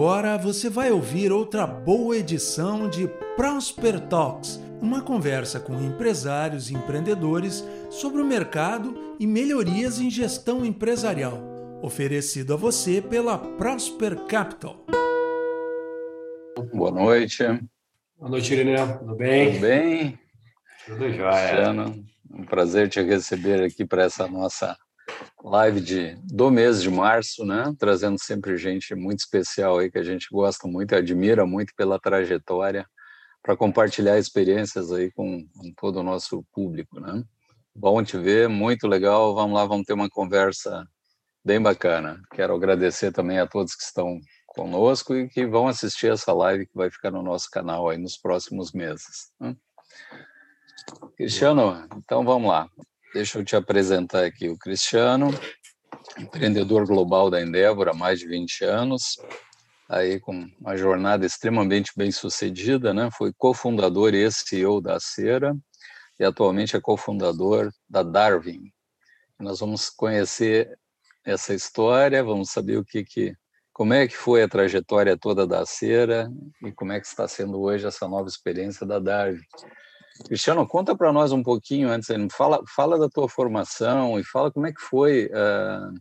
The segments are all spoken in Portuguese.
agora você vai ouvir outra boa edição de Prosper Talks, uma conversa com empresários e empreendedores sobre o mercado e melhorias em gestão empresarial, oferecido a você pela Prosper Capital. Boa noite. Boa noite, Irineu. Tudo bem? Tudo bem? Tudo jóia. Luciano, um prazer te receber aqui para essa nossa live de, do mês de março, né? Trazendo sempre gente muito especial aí que a gente gosta muito, admira muito pela trajetória, para compartilhar experiências aí com, com, todo o nosso público, né? Bom te ver, muito legal. Vamos lá, vamos ter uma conversa bem bacana. Quero agradecer também a todos que estão conosco e que vão assistir essa live que vai ficar no nosso canal aí nos próximos meses. Né? Cristiano, então vamos lá. Deixa eu te apresentar aqui o Cristiano, empreendedor global da Endeavor há mais de 20 anos, aí com uma jornada extremamente bem sucedida, né? Foi cofundador e CEO da Cera e atualmente é cofundador da Darwin. Nós vamos conhecer essa história, vamos saber o que que como é que foi a trajetória toda da Cera e como é que está sendo hoje essa nova experiência da Darwin. Cristiano, conta para nós um pouquinho antes, fala, fala da tua formação e fala como é que foi uh,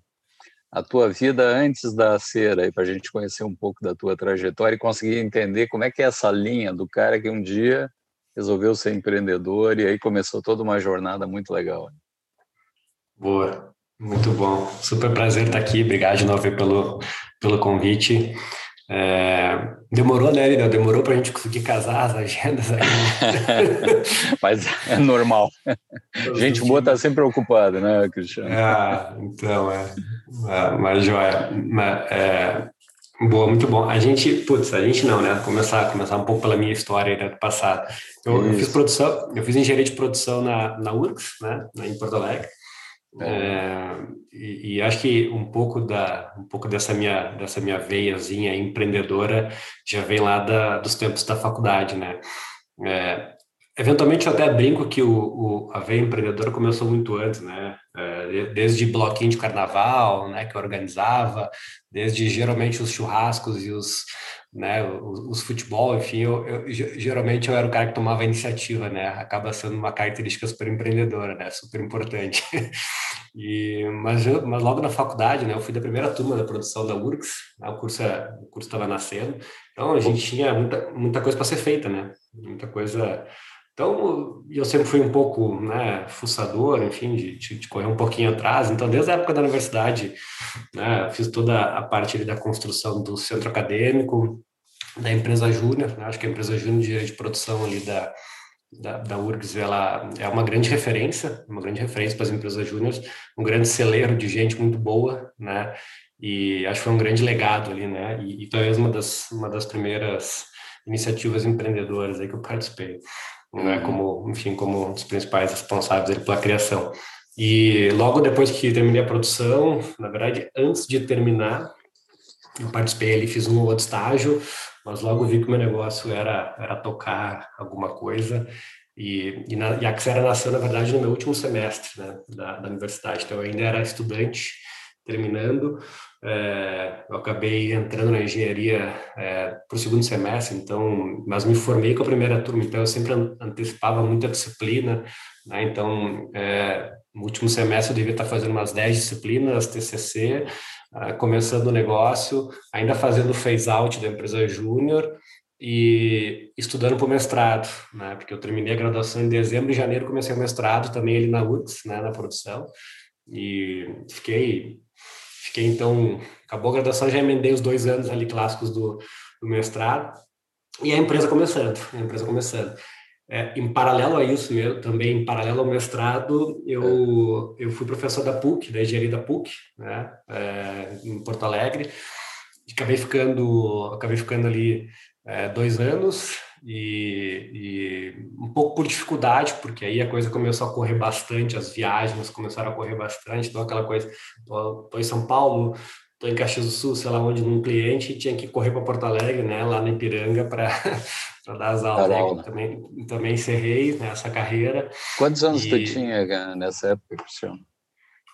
a tua vida antes da cera, para a gente conhecer um pouco da tua trajetória e conseguir entender como é que é essa linha do cara que um dia resolveu ser empreendedor e aí começou toda uma jornada muito legal. Boa, muito bom. Super prazer estar aqui. Obrigado de novo pelo, pelo convite. É, demorou, né, Lina? Demorou para a gente conseguir casar as agendas aí. Mas é normal. gente boa está sempre ocupada, né, Cristiano? Ah, então, é. é mas, joia. É, boa, muito bom. A gente, putz, a gente não, né? Começar, começar um pouco pela minha história né, do passado. Eu, eu, fiz produção, eu fiz engenharia de produção na, na URGS, né, em Porto Alegre. É, e, e, acho que um pouco da um pouco dessa minha dessa minha veiazinha empreendedora já vem lá da, dos tempos da faculdade, né? É, eventualmente eu até brinco que o, o, a veia empreendedora começou muito antes, né? Desde bloquinho de carnaval, né? Que eu organizava, desde geralmente os churrascos e os né, os, os, futebol, enfim, eu, eu, geralmente eu era o cara que tomava a iniciativa, né, acaba sendo uma característica super empreendedora, né, super importante. e, mas, eu, mas logo na faculdade, né, eu fui da primeira turma da produção da URGS, né, o curso é, o curso estava nascendo, então a gente tinha muita, muita coisa para ser feita, né, muita coisa então, eu sempre fui um pouco né, fuçador, enfim, de, de, correr um pouquinho atrás. Então, desde a época da universidade, né, fiz toda a parte da construção do centro acadêmico, da empresa Júnior. Né, acho que a empresa Júnior de, de produção ali da, da, da URGS ela é uma grande referência, uma grande referência para as empresas júniores, um grande celeiro de gente muito boa, né? E acho que foi um grande legado ali, né? E, e talvez uma das, uma das primeiras iniciativas empreendedoras aí que eu participei né, como, enfim, como um dos principais responsáveis pela criação. E logo depois que terminei a produção, na verdade, antes de terminar, eu participei ali, fiz um outro estágio, mas logo vi que o meu negócio era, era tocar alguma coisa. E, e, na, e a Xera nasceu, na verdade, no meu último semestre né, da, da universidade. Então, eu ainda era estudante, terminando, é, eu acabei entrando na engenharia é, para o segundo semestre, então, mas me formei com a primeira turma, então eu sempre antecipava muita disciplina, né? então, é, no último semestre eu devia estar fazendo umas 10 disciplinas, TCC, é, começando o negócio, ainda fazendo phase-out da empresa júnior, e estudando para o mestrado, né? Porque eu terminei a graduação em dezembro e janeiro comecei o mestrado também ali na UTS, né? Na produção e fiquei Fiquei, então, acabou a graduação, já emendei os dois anos ali clássicos do, do mestrado, e a empresa começando, a empresa começando. É, em paralelo a isso, meu, também em paralelo ao mestrado, eu, eu fui professor da PUC, da engenharia da PUC, né, é, em Porto Alegre, acabei ficando, acabei ficando ali é, dois anos, e, e, um pouco por dificuldade, porque aí a coisa começou a correr bastante, as viagens começaram a correr bastante, então aquela coisa, tô, tô em São Paulo, tô em Caxias do Sul, sei lá onde, num cliente, e tinha que correr para Porto Alegre, né, lá na Ipiranga, para dar as aulas. Né? Também, também encerrei nessa né, carreira. Quantos anos e... tu tinha nessa época, Cristiano?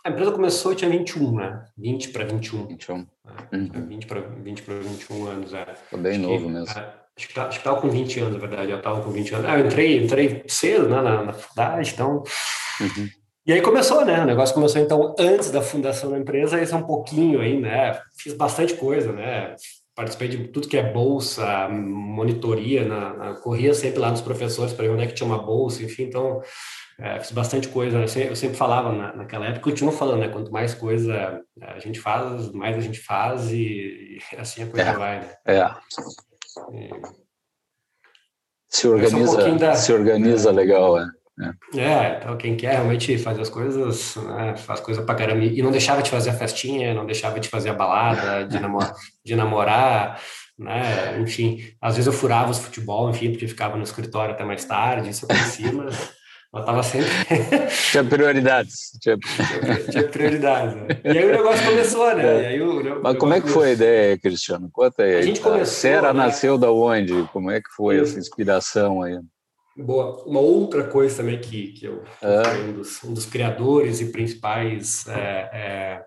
A empresa começou, eu tinha 21, né? 20 para 21. 21. É, uhum. 20 para 20 para 21 anos. É. Tô bem acho novo que, mesmo. É, acho que tá, estava com 20 anos, na verdade. Eu estava com 20 anos. Ah, eu entrei, entrei cedo né, na, na faculdade, então. Uhum. E aí começou, né? O negócio começou então antes da fundação da empresa, isso é um pouquinho aí, né? Fiz bastante coisa, né? Participei de tudo que é bolsa, monitoria, na, na corria sempre lá nos professores para ver onde é que tinha uma bolsa, enfim, então é, fiz bastante coisa. Eu sempre, eu sempre falava na, naquela época, continuo falando, né? Quanto mais coisa a gente faz, mais a gente faz e, e assim a coisa é, vai, né? É. Se organiza, um da, se organiza é, legal, é. É. é. então quem quer realmente fazer as coisas, né, faz coisa pra caramba. E não deixava de fazer a festinha, não deixava de fazer a balada, de, namor de namorar, né? Enfim, às vezes eu furava os futebol, enfim, porque ficava no escritório até mais tarde, isso por cima. Tava sempre. Tinha prioridades. Tinha, tinha prioridades. Né? E aí o negócio começou, né? É. O, Mas como é que foi a ideia, Cristiano? Conta aí. A gente começou. A Sera né? nasceu da onde? Como é que foi essa inspiração aí? Boa. Uma outra coisa também que, que eu, é. fui um dos, um dos, criadores e principais. É,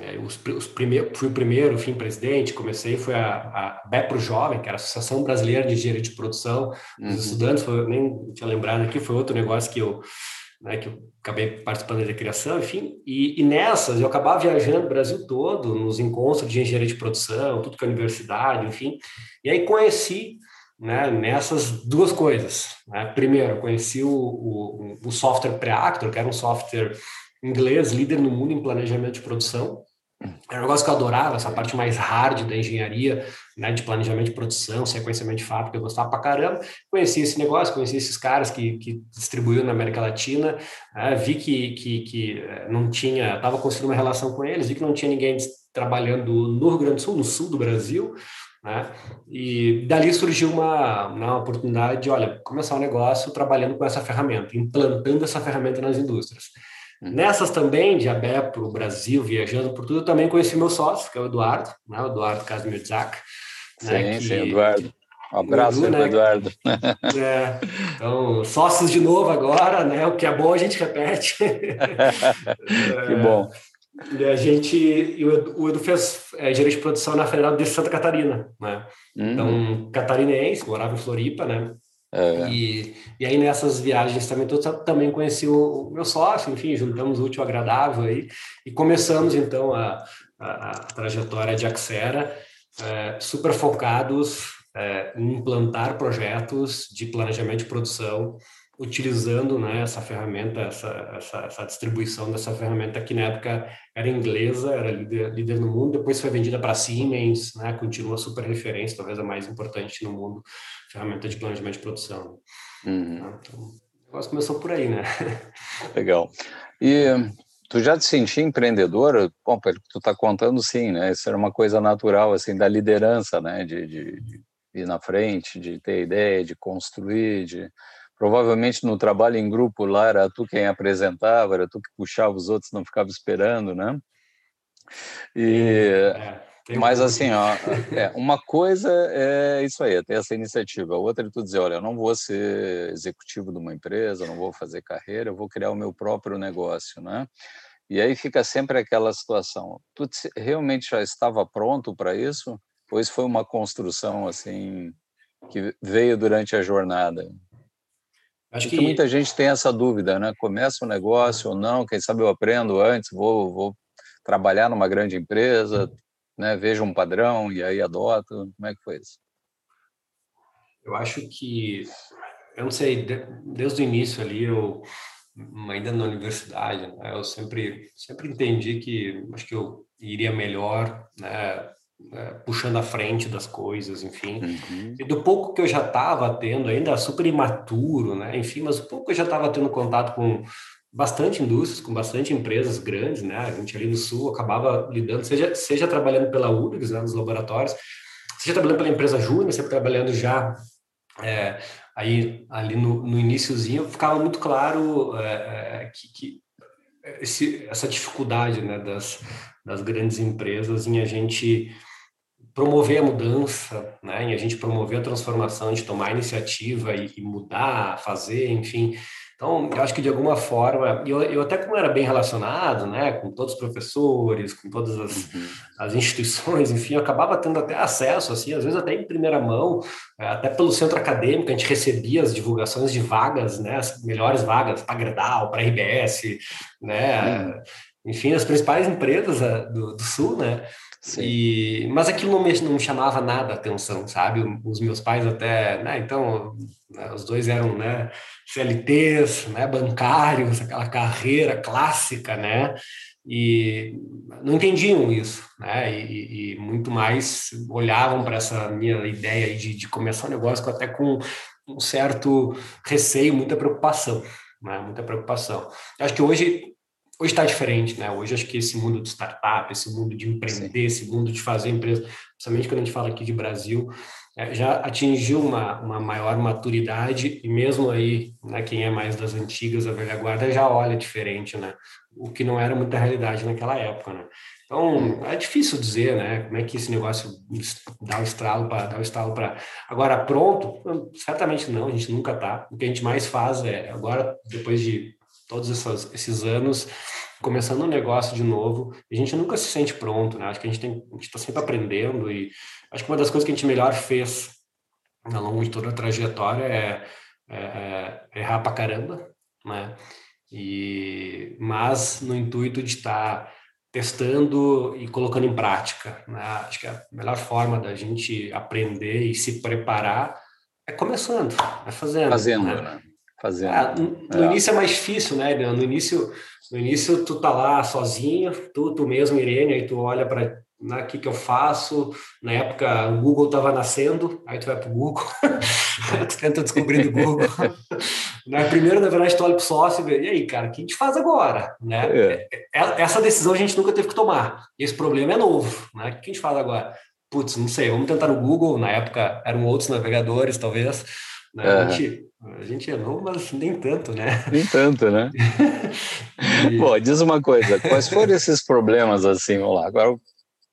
é, os, os primeiro, fui o primeiro, fim presidente, comecei, foi a, a BEPRO Jovem, que era a Associação Brasileira de Engenharia de Produção dos uhum. Estudantes, foi, nem tinha lembrado aqui, foi outro negócio que eu, né, que eu acabei participando da criação, enfim, e, e, nessas eu acabava viajando o Brasil todo, nos encontros de engenharia de produção, tudo que é universidade, enfim, e aí conheci né, nessas duas coisas. Né? Primeiro, conheci o, o, o software Preactor, que era um software inglês, líder no mundo em planejamento de produção. Era um negócio que eu adorava, essa parte mais hard da engenharia, né, de planejamento de produção, sequenciamento de fábrica, eu gostava pra caramba. Conheci esse negócio, conheci esses caras que, que distribuíam na América Latina, né, vi que, que, que eh, não tinha, estava construindo uma relação com eles, vi que não tinha ninguém trabalhando no Rio Grande do Sul, no sul do Brasil, né? E dali surgiu uma, uma oportunidade de, olha, começar um negócio trabalhando com essa ferramenta, implantando essa ferramenta nas indústrias. Uhum. Nessas também, de ABEP para o Brasil, viajando por tudo, eu também conheci meu sócio, que é o Eduardo, né? o Eduardo Casmiotzak. Né? Sim, que... sim, Eduardo. Um abraço, Edu, né? Eduardo. É, então, sócios de novo agora, né? O que é bom a gente repete. que bom. E a gente, o, Edu, o Edu fez é, gerente de produção na Federal de Santa Catarina, né? Uhum. Então, catarinense, morava em Floripa, né? É. E, e aí nessas viagens também, eu também conheci o, o, meu sócio, enfim, juntamos o útil ao agradável aí e começamos então a, a, a trajetória de Axera, é, super focados é, em implantar projetos de planejamento de produção utilizando né, essa ferramenta, essa, essa, essa, distribuição dessa ferramenta que na época era inglesa, era líder, líder no mundo, depois foi vendida para Siemens, né, continua super referência, talvez a mais importante no mundo, ferramenta de planejamento de produção. Uhum. Tá, então, o negócio começou por aí, né? Legal. E tu já te sentia empreendedor? Bom, pelo que tu está contando, sim, né? Isso era uma coisa natural, assim, da liderança, né? De, de, de ir na frente, de ter ideia, de construir, de provavelmente no trabalho em grupo lá era tu quem apresentava, era tu que puxava os outros, não ficava esperando, né? E, é, mas assim, ó, é, uma coisa é isso aí, é ter essa iniciativa. A outra é tu dizer, olha, eu não vou ser executivo de uma empresa, não vou fazer carreira, eu vou criar o meu próprio negócio, né? E aí fica sempre aquela situação. Tu realmente já estava pronto para isso? Isso foi uma construção assim que veio durante a jornada? Acho que muita gente tem essa dúvida, né? Começa um negócio ou não, quem sabe eu aprendo antes, vou, vou trabalhar numa grande empresa, né? Vejo um padrão e aí adoto. Como é que foi isso? Eu acho que, eu não sei, desde o início ali, eu ainda na universidade, né, eu sempre sempre entendi que acho que eu iria melhor, né? Né, puxando a frente das coisas, enfim. Uhum. E do pouco que eu já estava tendo, ainda super imaturo, né? Enfim, mas o pouco que eu já estava tendo contato com bastante indústrias, com bastante empresas grandes, né? A gente ali no Sul acabava lidando, seja, seja trabalhando pela URGS, né, nos laboratórios, seja trabalhando pela empresa Júnior, sempre trabalhando já é, aí ali no, no iníciozinho, ficava muito claro é, é, que, que esse, essa dificuldade né, das, das grandes empresas em a gente promover a mudança, né, em a gente promover a transformação, de tomar iniciativa e, e mudar, fazer, enfim, Então, eu acho que de alguma forma, eu, eu até como era bem relacionado, né, com todos os professores, com todas as, uhum. as instituições, enfim, eu acabava tendo até acesso, assim, às vezes até em primeira mão, eh, até pelo centro acadêmico, a gente recebia as divulgações de vagas, né, as melhores vagas para Gredal, para RBS, né, uhum. enfim, as principais empresas eh, do, do Sul, né, e, mas aquilo não me, não chamava nada a atenção, sabe? Os meus pais até, né? Então, né, os dois eram, né? CLTs, né? Bancários, aquela carreira clássica, né? E não entendiam isso, né? E, e muito mais olhavam para essa minha ideia de, de começar um negócio até com um certo receio, muita preocupação, né? Muita preocupação. acho que hoje hoje está diferente, né? Hoje acho que esse mundo de startup, esse mundo de empreender, Sim. esse mundo de fazer empresa, principalmente quando a gente fala aqui de Brasil, é, já atingiu uma, uma maior maturidade e mesmo aí, né, quem é mais das antigas, a velha guarda, já olha diferente, né? O que não era muita realidade naquela época, né? Então, é difícil dizer, né? Como é que esse negócio dá o estralo para dar o estalo para agora pronto? Certamente não, a gente nunca tá. O que a gente mais faz é agora depois de todos essas, esses anos começando um negócio de novo, a gente nunca se sente pronto, né? Acho que a gente tem, a gente está sempre aprendendo e acho que uma das coisas que a gente melhor fez ao longo de toda a trajetória é, é, é errar pra caramba, né? E mas no intuito de estar tá testando e colocando em prática, né? Acho que a melhor forma da gente aprender e se preparar é começando, é fazendo. Fazendo, né? né? Fazendo. Ah, no, é. início é mais difícil, né, No início, no início tu tá lá sozinho, tu, tu mesmo, Irene, aí tu olha para né, o que, que eu faço. Na época, o Google estava nascendo, aí tu vai para o Google, tu tenta descobrir do Google. né, primeiro, na verdade, tu olha para o sócio e vê, e aí, cara, o que a gente faz agora? Né? É. é. é. Essa decisão a gente nunca teve que tomar. Esse problema é novo. Né? O que a gente faz agora? Putz, não sei, vamos tentar no Google. Na época, eram outros navegadores, talvez. Né? A, gente, a gente é novo, mas nem tanto, né? Nem tanto, né? e... Bom, diz uma coisa, quais foram esses problemas assim, vamos lá, agora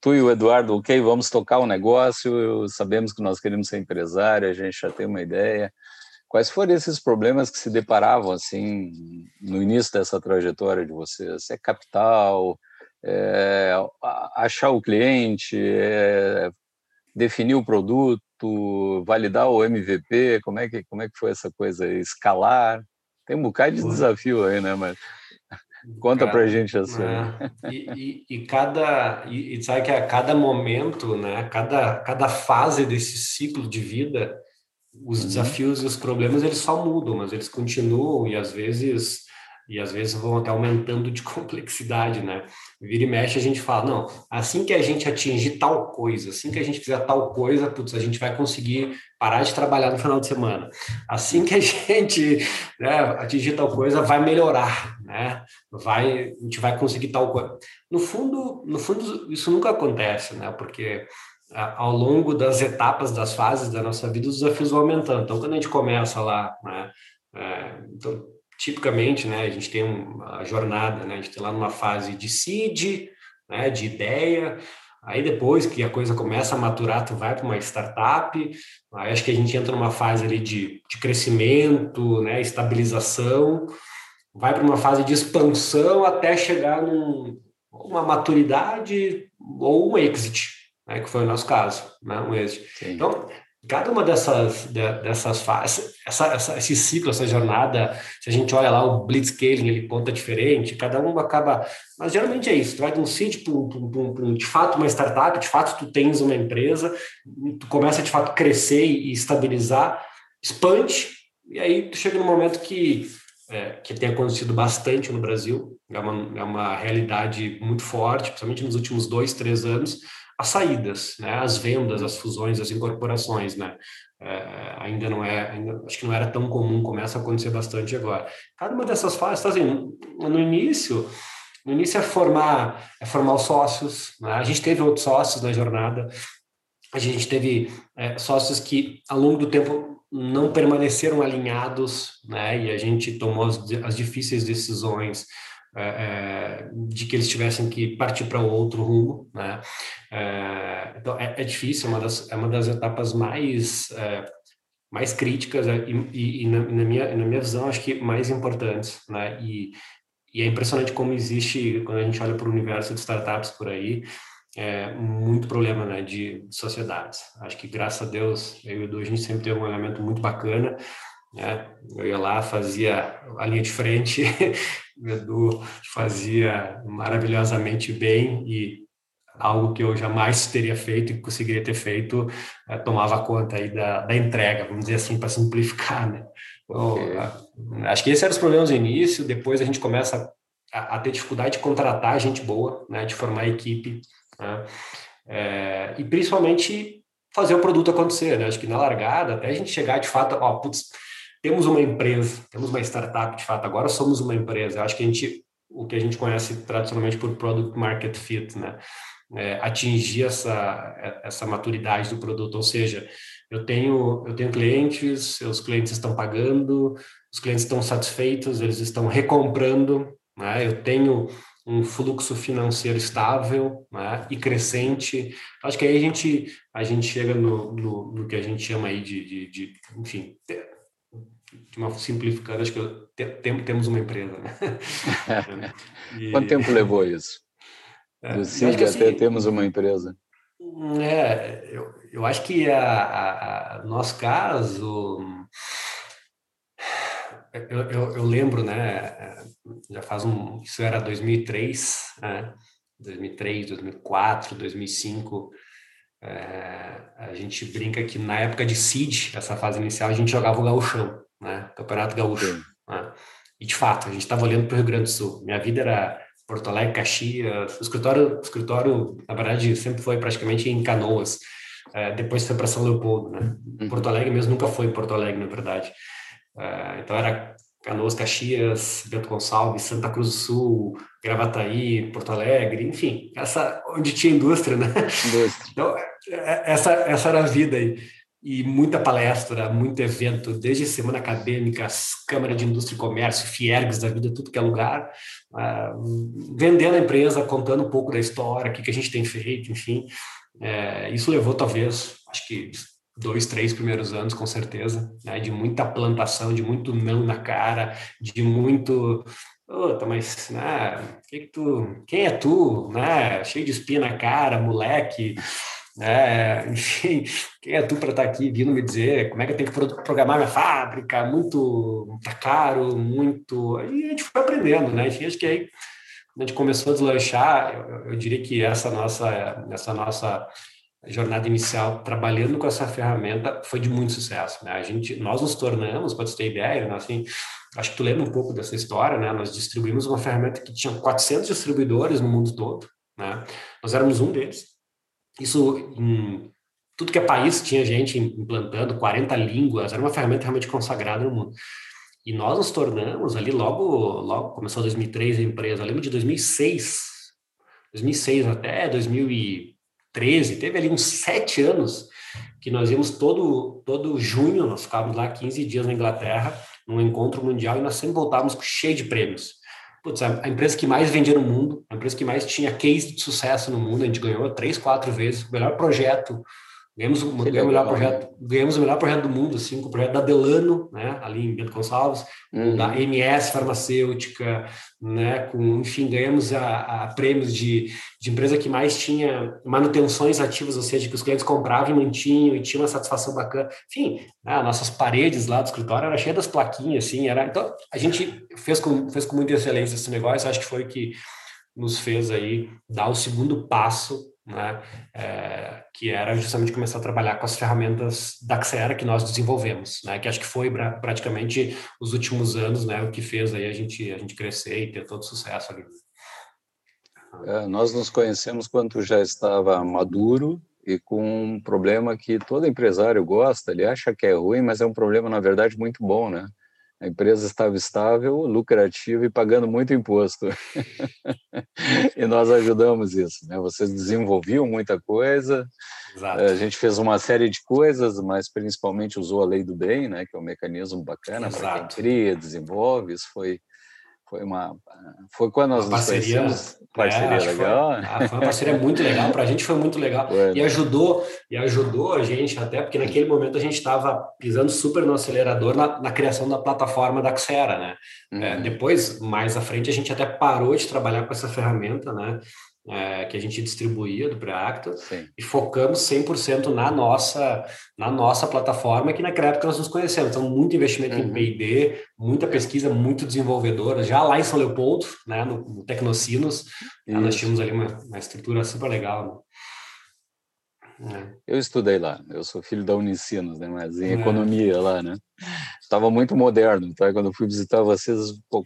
tu e o Eduardo, ok, vamos tocar o um negócio, sabemos que nós queremos ser empresário, a gente já tem uma ideia. Quais foram esses problemas que se deparavam assim no início dessa trajetória de vocês? É capital, é, achar o cliente, é, definir o produto, validar o MVP, como é que, como é que foi essa coisa? Escalar? Tem um bocado de desafio aí, né? Mas conta para a gente assim. É. E, e, e, cada e, e, sabe que a cada momento, né? Cada cada fase desse ciclo de vida, os uhum. desafios e os problemas eles só mudam, mas eles continuam e às vezes e às vezes vão até aumentando de complexidade, né? Vira e mexe a gente fala, não, assim que a gente atingir tal coisa, assim que a gente fizer tal coisa, putz, a gente vai conseguir parar de trabalhar no final de semana. Assim que a gente né, atingir tal coisa, vai melhorar, né? Vai, a gente vai conseguir tal coisa. No fundo, no fundo isso nunca acontece, né? Porque ao longo das etapas, das fases da nossa vida, os desafios vão aumentando. Então, quando a gente começa lá, né? É, então, tipicamente, né, a gente tem uma jornada, né, a gente tem lá numa fase de seed, né, de ideia, aí depois que a coisa começa a maturar, tu vai para uma startup, aí acho que a gente entra numa fase ali de, de crescimento, né, estabilização, vai para uma fase de expansão até chegar numa maturidade ou um exit, né, que foi o nosso caso, né, um exit. Sim. Então, cada uma dessas, dessas fases, essa, essa, esse ciclo, essa jornada, se a gente olha lá o blitzscaling, ele conta diferente, cada um acaba... Mas geralmente é isso, tu vai de um seed para um, de fato uma startup, de fato tu tens uma empresa, tu começa de fato crescer e estabilizar, expande, e aí tu chega num momento que, é, que tem acontecido bastante no Brasil, é uma, é uma realidade muito forte, principalmente nos últimos dois, três anos, as saídas, né, as vendas, as fusões, as incorporações, né, é, ainda não é, ainda, acho que não era tão comum, começa a acontecer bastante agora. Cada uma dessas fases, está assim, no início, no início é formar, é formar os sócios, né, a gente teve outros sócios na jornada, a gente teve é, sócios que ao longo do tempo não permaneceram alinhados, né, e a gente tomou as, as difíceis decisões é, é, de que eles tivessem que partir para outro rumo, né? É, então é, é, difícil, é uma das, é uma das etapas mais mais críticas e, e na, na, minha, na minha visão, acho que mais importantes, né? E, e é impressionante como existe, quando a gente olha para o universo de startups por aí, é, muito problema né, de sociedades. Acho que, graças a Deus, eu e o Edu, a gente sempre teve um elemento muito bacana. Né? Eu ia lá, fazia a linha de frente, o Edu fazia maravilhosamente bem e algo que eu jamais teria feito e conseguiria ter feito, é, tomava conta aí da, da entrega, vamos dizer assim, para simplificar, né? Então, okay. acho que esses eram os problemas no início, depois a gente começa a, a, ter dificuldade de contratar gente boa, né, de formar equipe, né? É, e principalmente fazer o produto acontecer, né? Acho que na largada, até a gente chegar de fato, ó, putz, temos uma empresa, temos uma startup de fato, agora somos uma empresa. Eu acho que a gente, o que a gente conhece tradicionalmente por product market fit, né? É, atingir essa, essa maturidade do produto, ou seja, eu tenho, eu tenho clientes, os clientes estão pagando, os clientes estão satisfeitos, eles estão recomprando, né? eu tenho um fluxo financeiro estável né, e crescente. Acho que aí a gente, a gente chega no, no, no que a gente chama aí de, de, de enfim, de uma simplificando, acho que tem, temos uma empresa. Né? e... Quanto tempo levou isso? É, Do assim, até temos uma empresa. É, eu, eu acho que a, a, a nosso caso eu, eu, eu, lembro, né, já faz um, isso era 2003, né, 2003, 2004, 2005, é, a gente brinca que na época de CID, essa fase inicial, a gente jogava o gauchão, né, Campeonato Gaúcho, né, e de fato, a gente estava olhando para o Rio Grande do Sul, minha vida era Porto Alegre, Caxias, o escritório, o escritório, na verdade, sempre foi praticamente em Canoas, é, depois foi para São Leopoldo, né, uhum. Porto Alegre mesmo nunca foi em Porto Alegre, na verdade, Uh, então era Canoas, Caxias, Bento Gonçalves, Santa Cruz do Sul, Gravataí, Porto Alegre, enfim, essa onde tinha indústria, né? Indústria. Então, é, essa, essa era a vida aí. E muita palestra, muito evento, desde semana acadêmica, Câmara de Indústria e Comércio, Fiergs da vida, tudo que é lugar, uh, vendendo a empresa, contando um pouco da história, o que, que a gente tem feito, enfim. É, isso levou, talvez, acho que dois, três primeiros anos, com certeza, né? de muita plantação, de muito não na cara, de muito. Puta, mas, né, que que tu, quem é tu, né? Cheio de espinha na cara, moleque, né? Enfim, quem é tu para estar tá aqui vindo me dizer como é que eu tenho que programar minha fábrica? Muito, tá caro, muito. E a gente foi aprendendo, né? Enfim, acho que aí a gente começou a deslanchar. Eu, eu diria que essa nossa, essa nossa jornada inicial trabalhando com essa ferramenta foi de muito sucesso. Né? A gente, nós nos tornamos, para você ter ideia, né? assim, acho que tu lembra um pouco dessa história, né? Nós distribuímos uma ferramenta que tinha 400 distribuidores no mundo todo, né? Nós éramos um deles. Isso em tudo que é país tinha gente implantando 40 línguas, era uma ferramenta realmente consagrada no mundo. E nós nos tornamos ali logo, logo começou 2003 a empresa, eu lembro de 2006, 2006 até 2000 e 13, teve ali uns sete anos que nós íamos todo, todo junho, nós ficávamos lá 15 dias na Inglaterra, num encontro mundial, e nós sempre voltávamos cheio de prêmios. Putz, a, empresa que mais vendia no mundo, a empresa que mais tinha case de sucesso no mundo, a gente ganhou três, quatro vezes, o melhor projeto Ganhamos, o, ganhamos, o melhor projeto, ganhamos o melhor projeto do mundo, assim, com o projeto da Delano, né, ali em Bento Gonçalves, uhum. da MS Farmacêutica, né, com, enfim, ganhamos a, a, prêmios de, de empresa que mais tinha manutenções ativas, ou seja, que os clientes compravam e mantinham e tinha uma satisfação bacana. Enfim, né, nossas paredes lá do escritório eram cheias das plaquinhas, assim, era... Então, a gente fez com, fez com muita excelência esse negócio, acho que foi que nos fez aí dar o segundo passo né, é, que era justamente começar a trabalhar com as ferramentas da Xera que nós desenvolvemos, né, que acho que foi pra, praticamente os últimos anos, né, o que fez aí a gente a gente crescer e ter todo sucesso ali. É, nós nos conhecemos quando já estava maduro e com um problema que todo empresário gosta, ele acha que é ruim, mas é um problema na verdade muito bom, né? A empresa estava estável, lucrativa e pagando muito imposto. e nós ajudamos isso. Né? Vocês desenvolviam muita coisa, Exato. a gente fez uma série de coisas, mas principalmente usou a lei do bem, né? que é um mecanismo bacana para quem cria, desenvolve. Isso foi, Foi uma foi quando nós parceria, nos parceria é, legal. Foi, ah, foi, uma parceria muito legal para a gente foi muito legal foi, e né? ajudou e ajudou a gente até porque naquele momento a gente estava pisando super no acelerador na, na, criação da plataforma da Xera, né? É, uhum. É, depois mais à frente a gente até parou de trabalhar com essa ferramenta, né? É, que a gente distribuía do Preacto e focamos 100% na nossa, na nossa plataforma, que naquela época nós nos conhecemos. Então, muito investimento uhum. em P&D, muita pesquisa, muito desenvolvedora. Já lá em São Leopoldo, né, no, no Tecnocinos, né, nós tínhamos ali uma, uma estrutura super legal. Né? É. Eu estudei lá, eu sou filho da Unicinos, né? Mas em é. economia lá, né? Estava muito moderno, tá? Quando eu fui visitar vocês,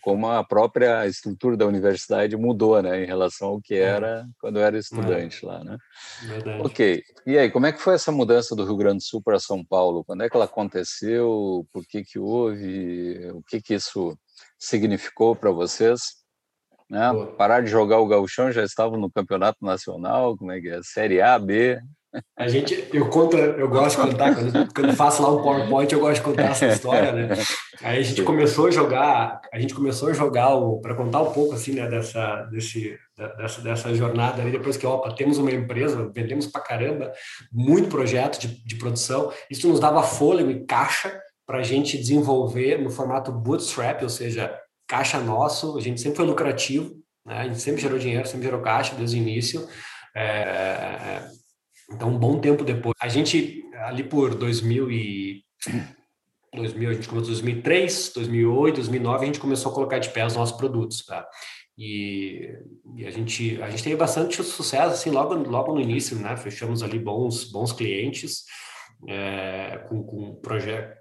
como a própria estrutura da universidade mudou, né? Em relação ao que é. era quando eu era estudante lá, né? Verdade. Ok. E aí, como é que foi essa mudança do Rio Grande do Sul para São Paulo? Quando é que ela aconteceu? Por que que houve? O que que isso significou para vocês? Né? Parar de jogar o gauchão, já estavam no campeonato nacional, como é que é? Série A, B? A gente, eu conto, eu gosto de contar, quando, quando faço lá um PowerPoint, eu gosto de contar essa história, né? Aí a gente começou a jogar, a gente começou a jogar para contar um pouco assim, né, dessa, desse, dessa, dessa jornada aí, depois que, opa, temos uma empresa, vendemos para caramba, muito projeto de, de produção, isso nos dava fôlego e caixa para a gente desenvolver no formato bootstrap, ou seja, caixa nosso, a gente sempre foi lucrativo, né? a gente sempre gerou dinheiro, sempre gerou caixa desde o início, é, então, um bom tempo depois, a gente, ali por 2000 e... 2000, a gente começou em 2003, 2008, 2009, a gente começou a colocar de pé os nossos produtos, tá? E, e, a gente a gente teve bastante sucesso assim logo logo no início, né? Fechamos ali bons bons clientes é, com, com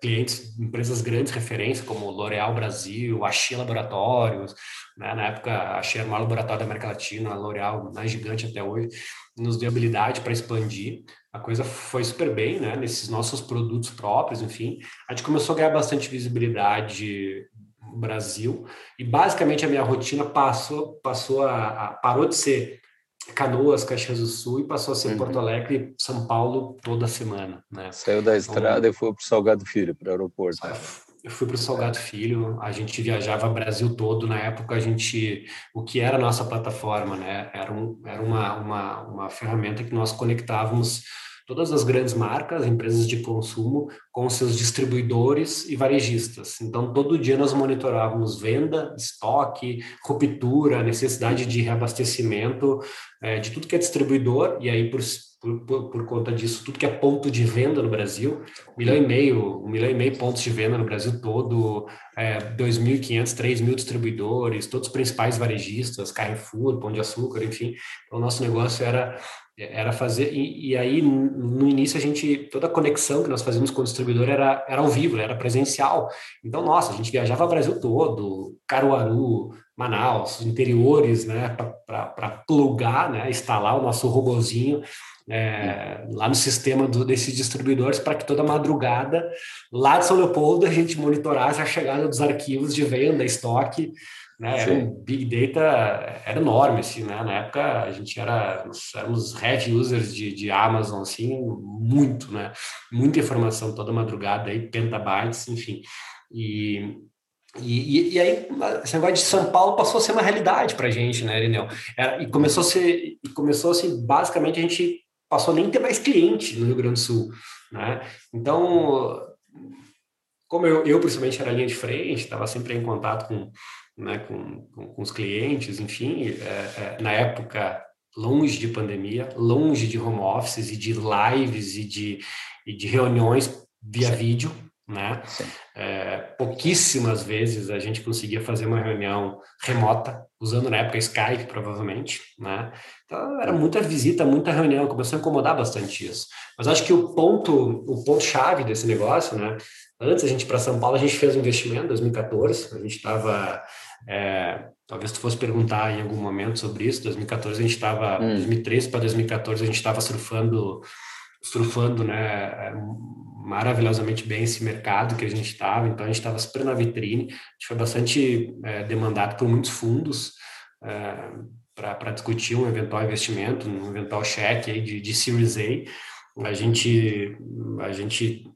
clientes, empresas grandes referência como L'Oréal Brasil, Axi Laboratórios, né? na época a era o maior laboratório da América Latina, a L'Oréal mais gigante até hoje nos deu habilidade para expandir. A coisa foi super bem, né? Nesses nossos produtos próprios, enfim. A gente começou a ganhar bastante visibilidade no Brasil e basicamente a minha rotina passou passou a, a parou de ser Canoas, Caxias do Sul e passou a ser uhum. Porto Alegre, São Paulo toda semana, né? Saiu da então, estrada então, e foi para o Salgado Filho, para o aeroporto. Eu fui para o Salgado Filho, a gente viajava o Brasil todo, na época a gente, o que era a nossa plataforma, né? Era, um, era uma, uma, uma ferramenta que nós conectávamos todas as grandes marcas, empresas de consumo, com seus distribuidores e varejistas. Então, todo dia nós monitorávamos venda, estoque, ruptura, necessidade de reabastecimento é, de tudo que é distribuidor, e aí por por, por, conta disso, tudo que é ponto de venda no Brasil, milhão e meio, um milhão e meio pontos de venda no Brasil todo, é, 2.500, 3.000 distribuidores, todos os principais varejistas, Carrefour, Pão de Açúcar, enfim. Então, o nosso negócio era era fazer e, e, aí no início a gente toda a conexão que nós fazíamos com o distribuidor era era ao vivo era presencial. Então nossa a gente viajava o Brasil todo Caruaru Manaus interiores né para plugar né instalar o nosso robozinho é, lá no sistema do, desses distribuidores para que toda madrugada, lá de São Leopoldo, a gente monitorasse a chegada dos arquivos de venda, estoque, né? Era um big data, era enorme, assim, né? Na época a gente era, éramos heavy users de, de Amazon, assim, muito, né? Muita informação toda madrugada, aí, petabytes, enfim. E, e, e, aí, esse negócio de São Paulo passou a ser uma realidade para a gente, né, Irineu? E começou a ser, começou assim, basicamente a gente passou a nem ter mais cliente no Rio Grande do Sul, né? Então, como eu, eu principalmente era linha de frente, estava sempre em contato com, né, com, com, com os clientes, enfim, é, é, na época longe de pandemia, longe de home offices e de lives e de, e de reuniões via Sim. vídeo, né? É, pouquíssimas vezes a gente conseguia fazer uma reunião remota, usando na época Skype, provavelmente, né? Então era muita visita, muita reunião, começou a incomodar bastante isso. Mas acho que o ponto, o ponto chave desse negócio, né? Antes a gente para São Paulo a gente fez um investimento em 2014, a gente estava é, talvez tu fosse perguntar em algum momento sobre isso. 2014 a gente estava, hum. 2013 para 2014 a gente estava surfando, surfando, né? É, maravilhosamente bem esse mercado que a gente estava, então a gente estava super na vitrine, a gente foi bastante é, demandado por muitos fundos é, para discutir um eventual investimento, um eventual cheque aí de, de Series A. A gente, a gente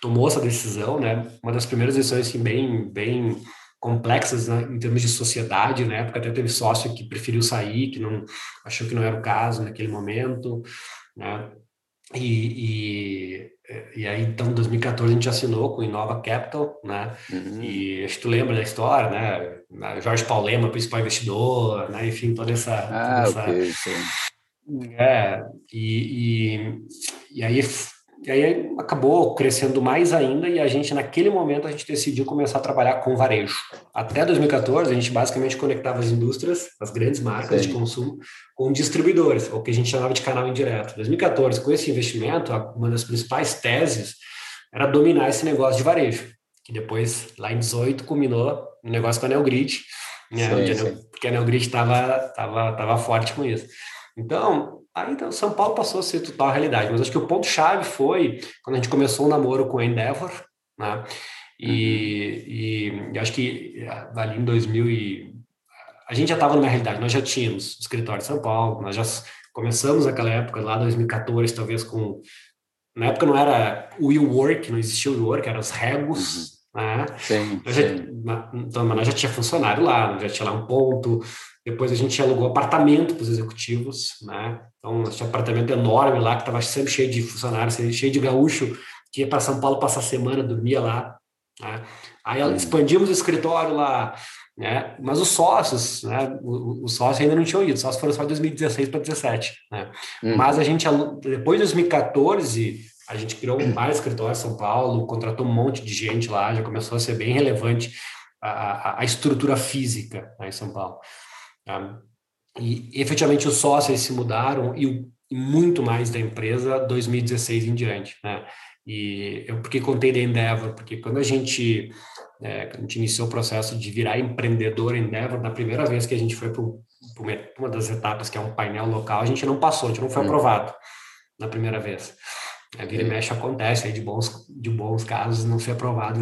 tomou essa decisão, né? Uma das primeiras decisões assim, bem, bem complexas né, em termos de sociedade, na época até teve sócio que preferiu sair, que não achou que não era o caso naquele momento, né? E, e, e aí, então, em 2014, a gente assinou com Inova Capital, né? Uhum. E acho que tu lembra da história, né? Jorge Paulema, principal investidor, né? Enfim, toda essa... Ah, toda ok, essa... É, e, e, e aí e aí acabou crescendo mais ainda e a gente, naquele momento, a gente decidiu começar a trabalhar com varejo. Até 2014, a gente basicamente conectava as indústrias, as grandes marcas Sim. de consumo, com distribuidores, o que a gente chamava de canal indireto. 2014, com esse investimento, uma das principais teses era dominar esse negócio de varejo, que depois, lá em 18, culminou no negócio com a Neogrid, né, sim, porque a Neogrid estava tava, tava forte com isso. Então, Aí então São Paulo passou a ser total realidade, mas acho que o ponto chave foi quando a gente começou o um namoro com a Endeavor, né? E, uhum. e, e acho que eh, ali em 2000 e a gente já estava numa realidade, nós já tínhamos escritório em São Paulo, nós já começamos naquela época lá 2014 talvez com na época não era o WeWork, não existia o WeWork, eram os regos, uhum. né? Sim, já, então, mas nós já tinha funcionário lá, já tinha lá um ponto, depois a gente alugou apartamento para os executivos, né? Então, tinha um apartamento enorme lá, que estava sempre cheio de funcionários, cheio de gaúcho, que ia para São Paulo passar a semana, dormia lá. Né? Aí expandimos o escritório lá, né? Mas os sócios, né? Os sócios ainda não tinham ido, os sócios foram só de 2016 para 2017, né? Uhum. Mas a gente, depois de 2014, a gente criou vários escritórios em São Paulo, contratou um monte de gente lá, já começou a ser bem relevante a, a, a estrutura física né, em São Paulo. Tá? E efetivamente os sócios se mudaram e, e muito mais da empresa 2016 em diante, né? E eu porque contei da Endeavor, porque quando a gente, é, a gente iniciou o processo de virar empreendedor Endeavor, na primeira vez que a gente foi para uma das etapas, que é um painel local, a gente não passou, a gente não foi hum. aprovado na primeira vez. A vira e mexe acontece aí de bons, de bons casos não ser aprovado.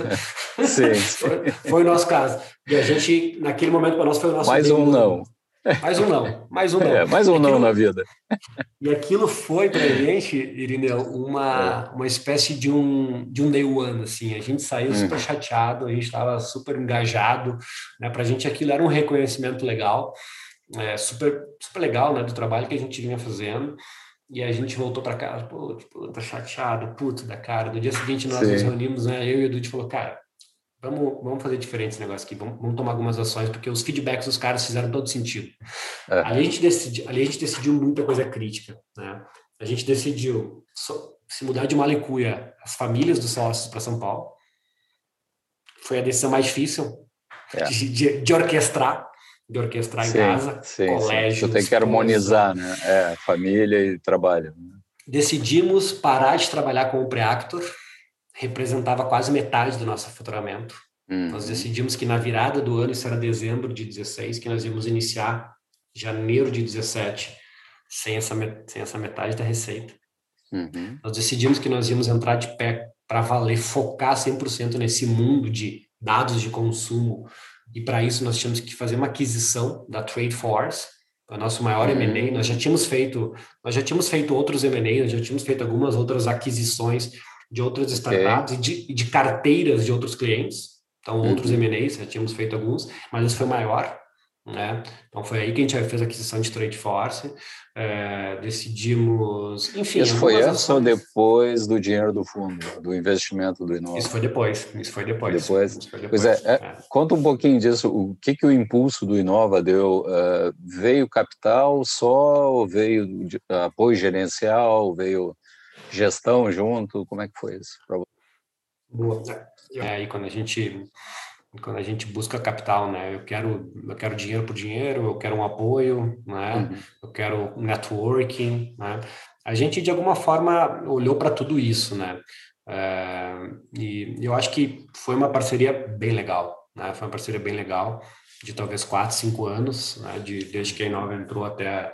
Sim. foi, foi, o nosso caso. E a gente, naquele momento, para nós foi o nosso. Mais um não. Mais um não. Mais um não. É, mais um aquilo, não na vida. E aquilo foi para a gente, Irineu, uma, é. uma espécie de um, de um day one. Assim. A gente saiu super uhum. chateado, a gente estava super engajado. Né? Para a gente aquilo era um reconhecimento legal, é, super, super legal né? do trabalho que a gente vinha fazendo. E a gente voltou para casa, pô, tipo, tá chateado, puto da cara. No dia seguinte nós Sim. nos reunimos, né? Eu e o Edu, a gente falou, cara, vamos, vamos fazer diferente esse negócio aqui, vamos, vamos tomar algumas ações, porque os feedbacks dos caras fizeram todo sentido. É. Ali, a gente decidi, ali a gente decidiu muita coisa crítica, né? A gente decidiu se mudar de Malicuia, as famílias dos sócios para São Paulo. Foi a decisão mais difícil é. de, de, de orquestrar, de orquestrar sim, em casa, sim, colégio. Sim. Tu tem que harmonizar, né? É, família e trabalho. Né? Decidimos parar de trabalhar com o Preactor, representava quase metade do nosso faturamento. Uhum. Nós decidimos que na virada do ano, isso era dezembro de 16, que nós íamos iniciar janeiro de 17, sem essa, sem essa metade da receita. Uhum. Nós decidimos que nós íamos entrar de pé para valer, focar 100% nesse mundo de dados de consumo e para isso nós tínhamos que fazer uma aquisição da Trade Force, o nosso maior uhum. M&A. Nós já tínhamos feito, nós já tínhamos feito outros M&A, nós já tínhamos feito algumas outras aquisições de outras startups e de, de, carteiras de outros clientes. Então, uhum. outros M&As, já tínhamos feito alguns, mas esse foi maior. Né? Então foi aí que a gente fez a aquisição de Trade Force, é, decidimos, enfim. Isso foi antes ou depois do dinheiro do fundo, do investimento do Inova? Isso foi depois, isso foi depois. Depois? Foi depois pois é, é, é, conta um pouquinho disso, o que, que o impulso do Inova deu? Uh, veio capital só ou veio de, apoio gerencial, veio gestão junto? Como é que foi isso para você? Boa. É, aí quando a gente quando a gente busca capital, né? Eu quero, eu quero dinheiro por dinheiro, eu quero um apoio, né? Uhum. Eu quero networking, né? A gente de alguma forma olhou para tudo isso, né? É, e eu acho que foi uma parceria bem legal, né? Foi uma parceria bem legal de talvez quatro, cinco anos, né? De, desde que a Inova entrou até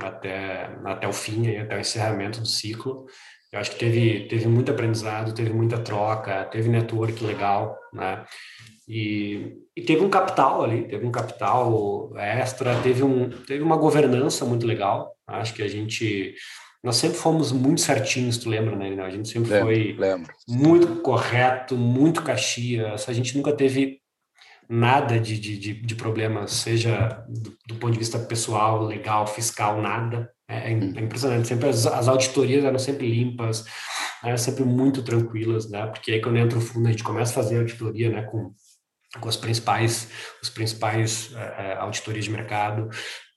até até o fim, até o encerramento do ciclo. Eu acho que teve, teve muito aprendizado, teve muita troca, teve network legal, né? E, e, teve um capital ali, teve um capital extra, teve, um, teve uma governança muito legal. Acho que a gente. Nós sempre fomos muito certinhos, tu lembra, né? A gente sempre lembro, foi lembro. muito correto, muito caxias. A gente nunca teve nada de, de, de problemas, seja do, do, ponto de vista pessoal, legal, fiscal, nada. É, é, é impressionante. Sempre as, as, auditorias eram sempre limpas, eram sempre muito tranquilas, né? Porque aí quando entra o fundo a gente começa a fazer auditoria, né? Com com as principais, os principais uh, auditorias de mercado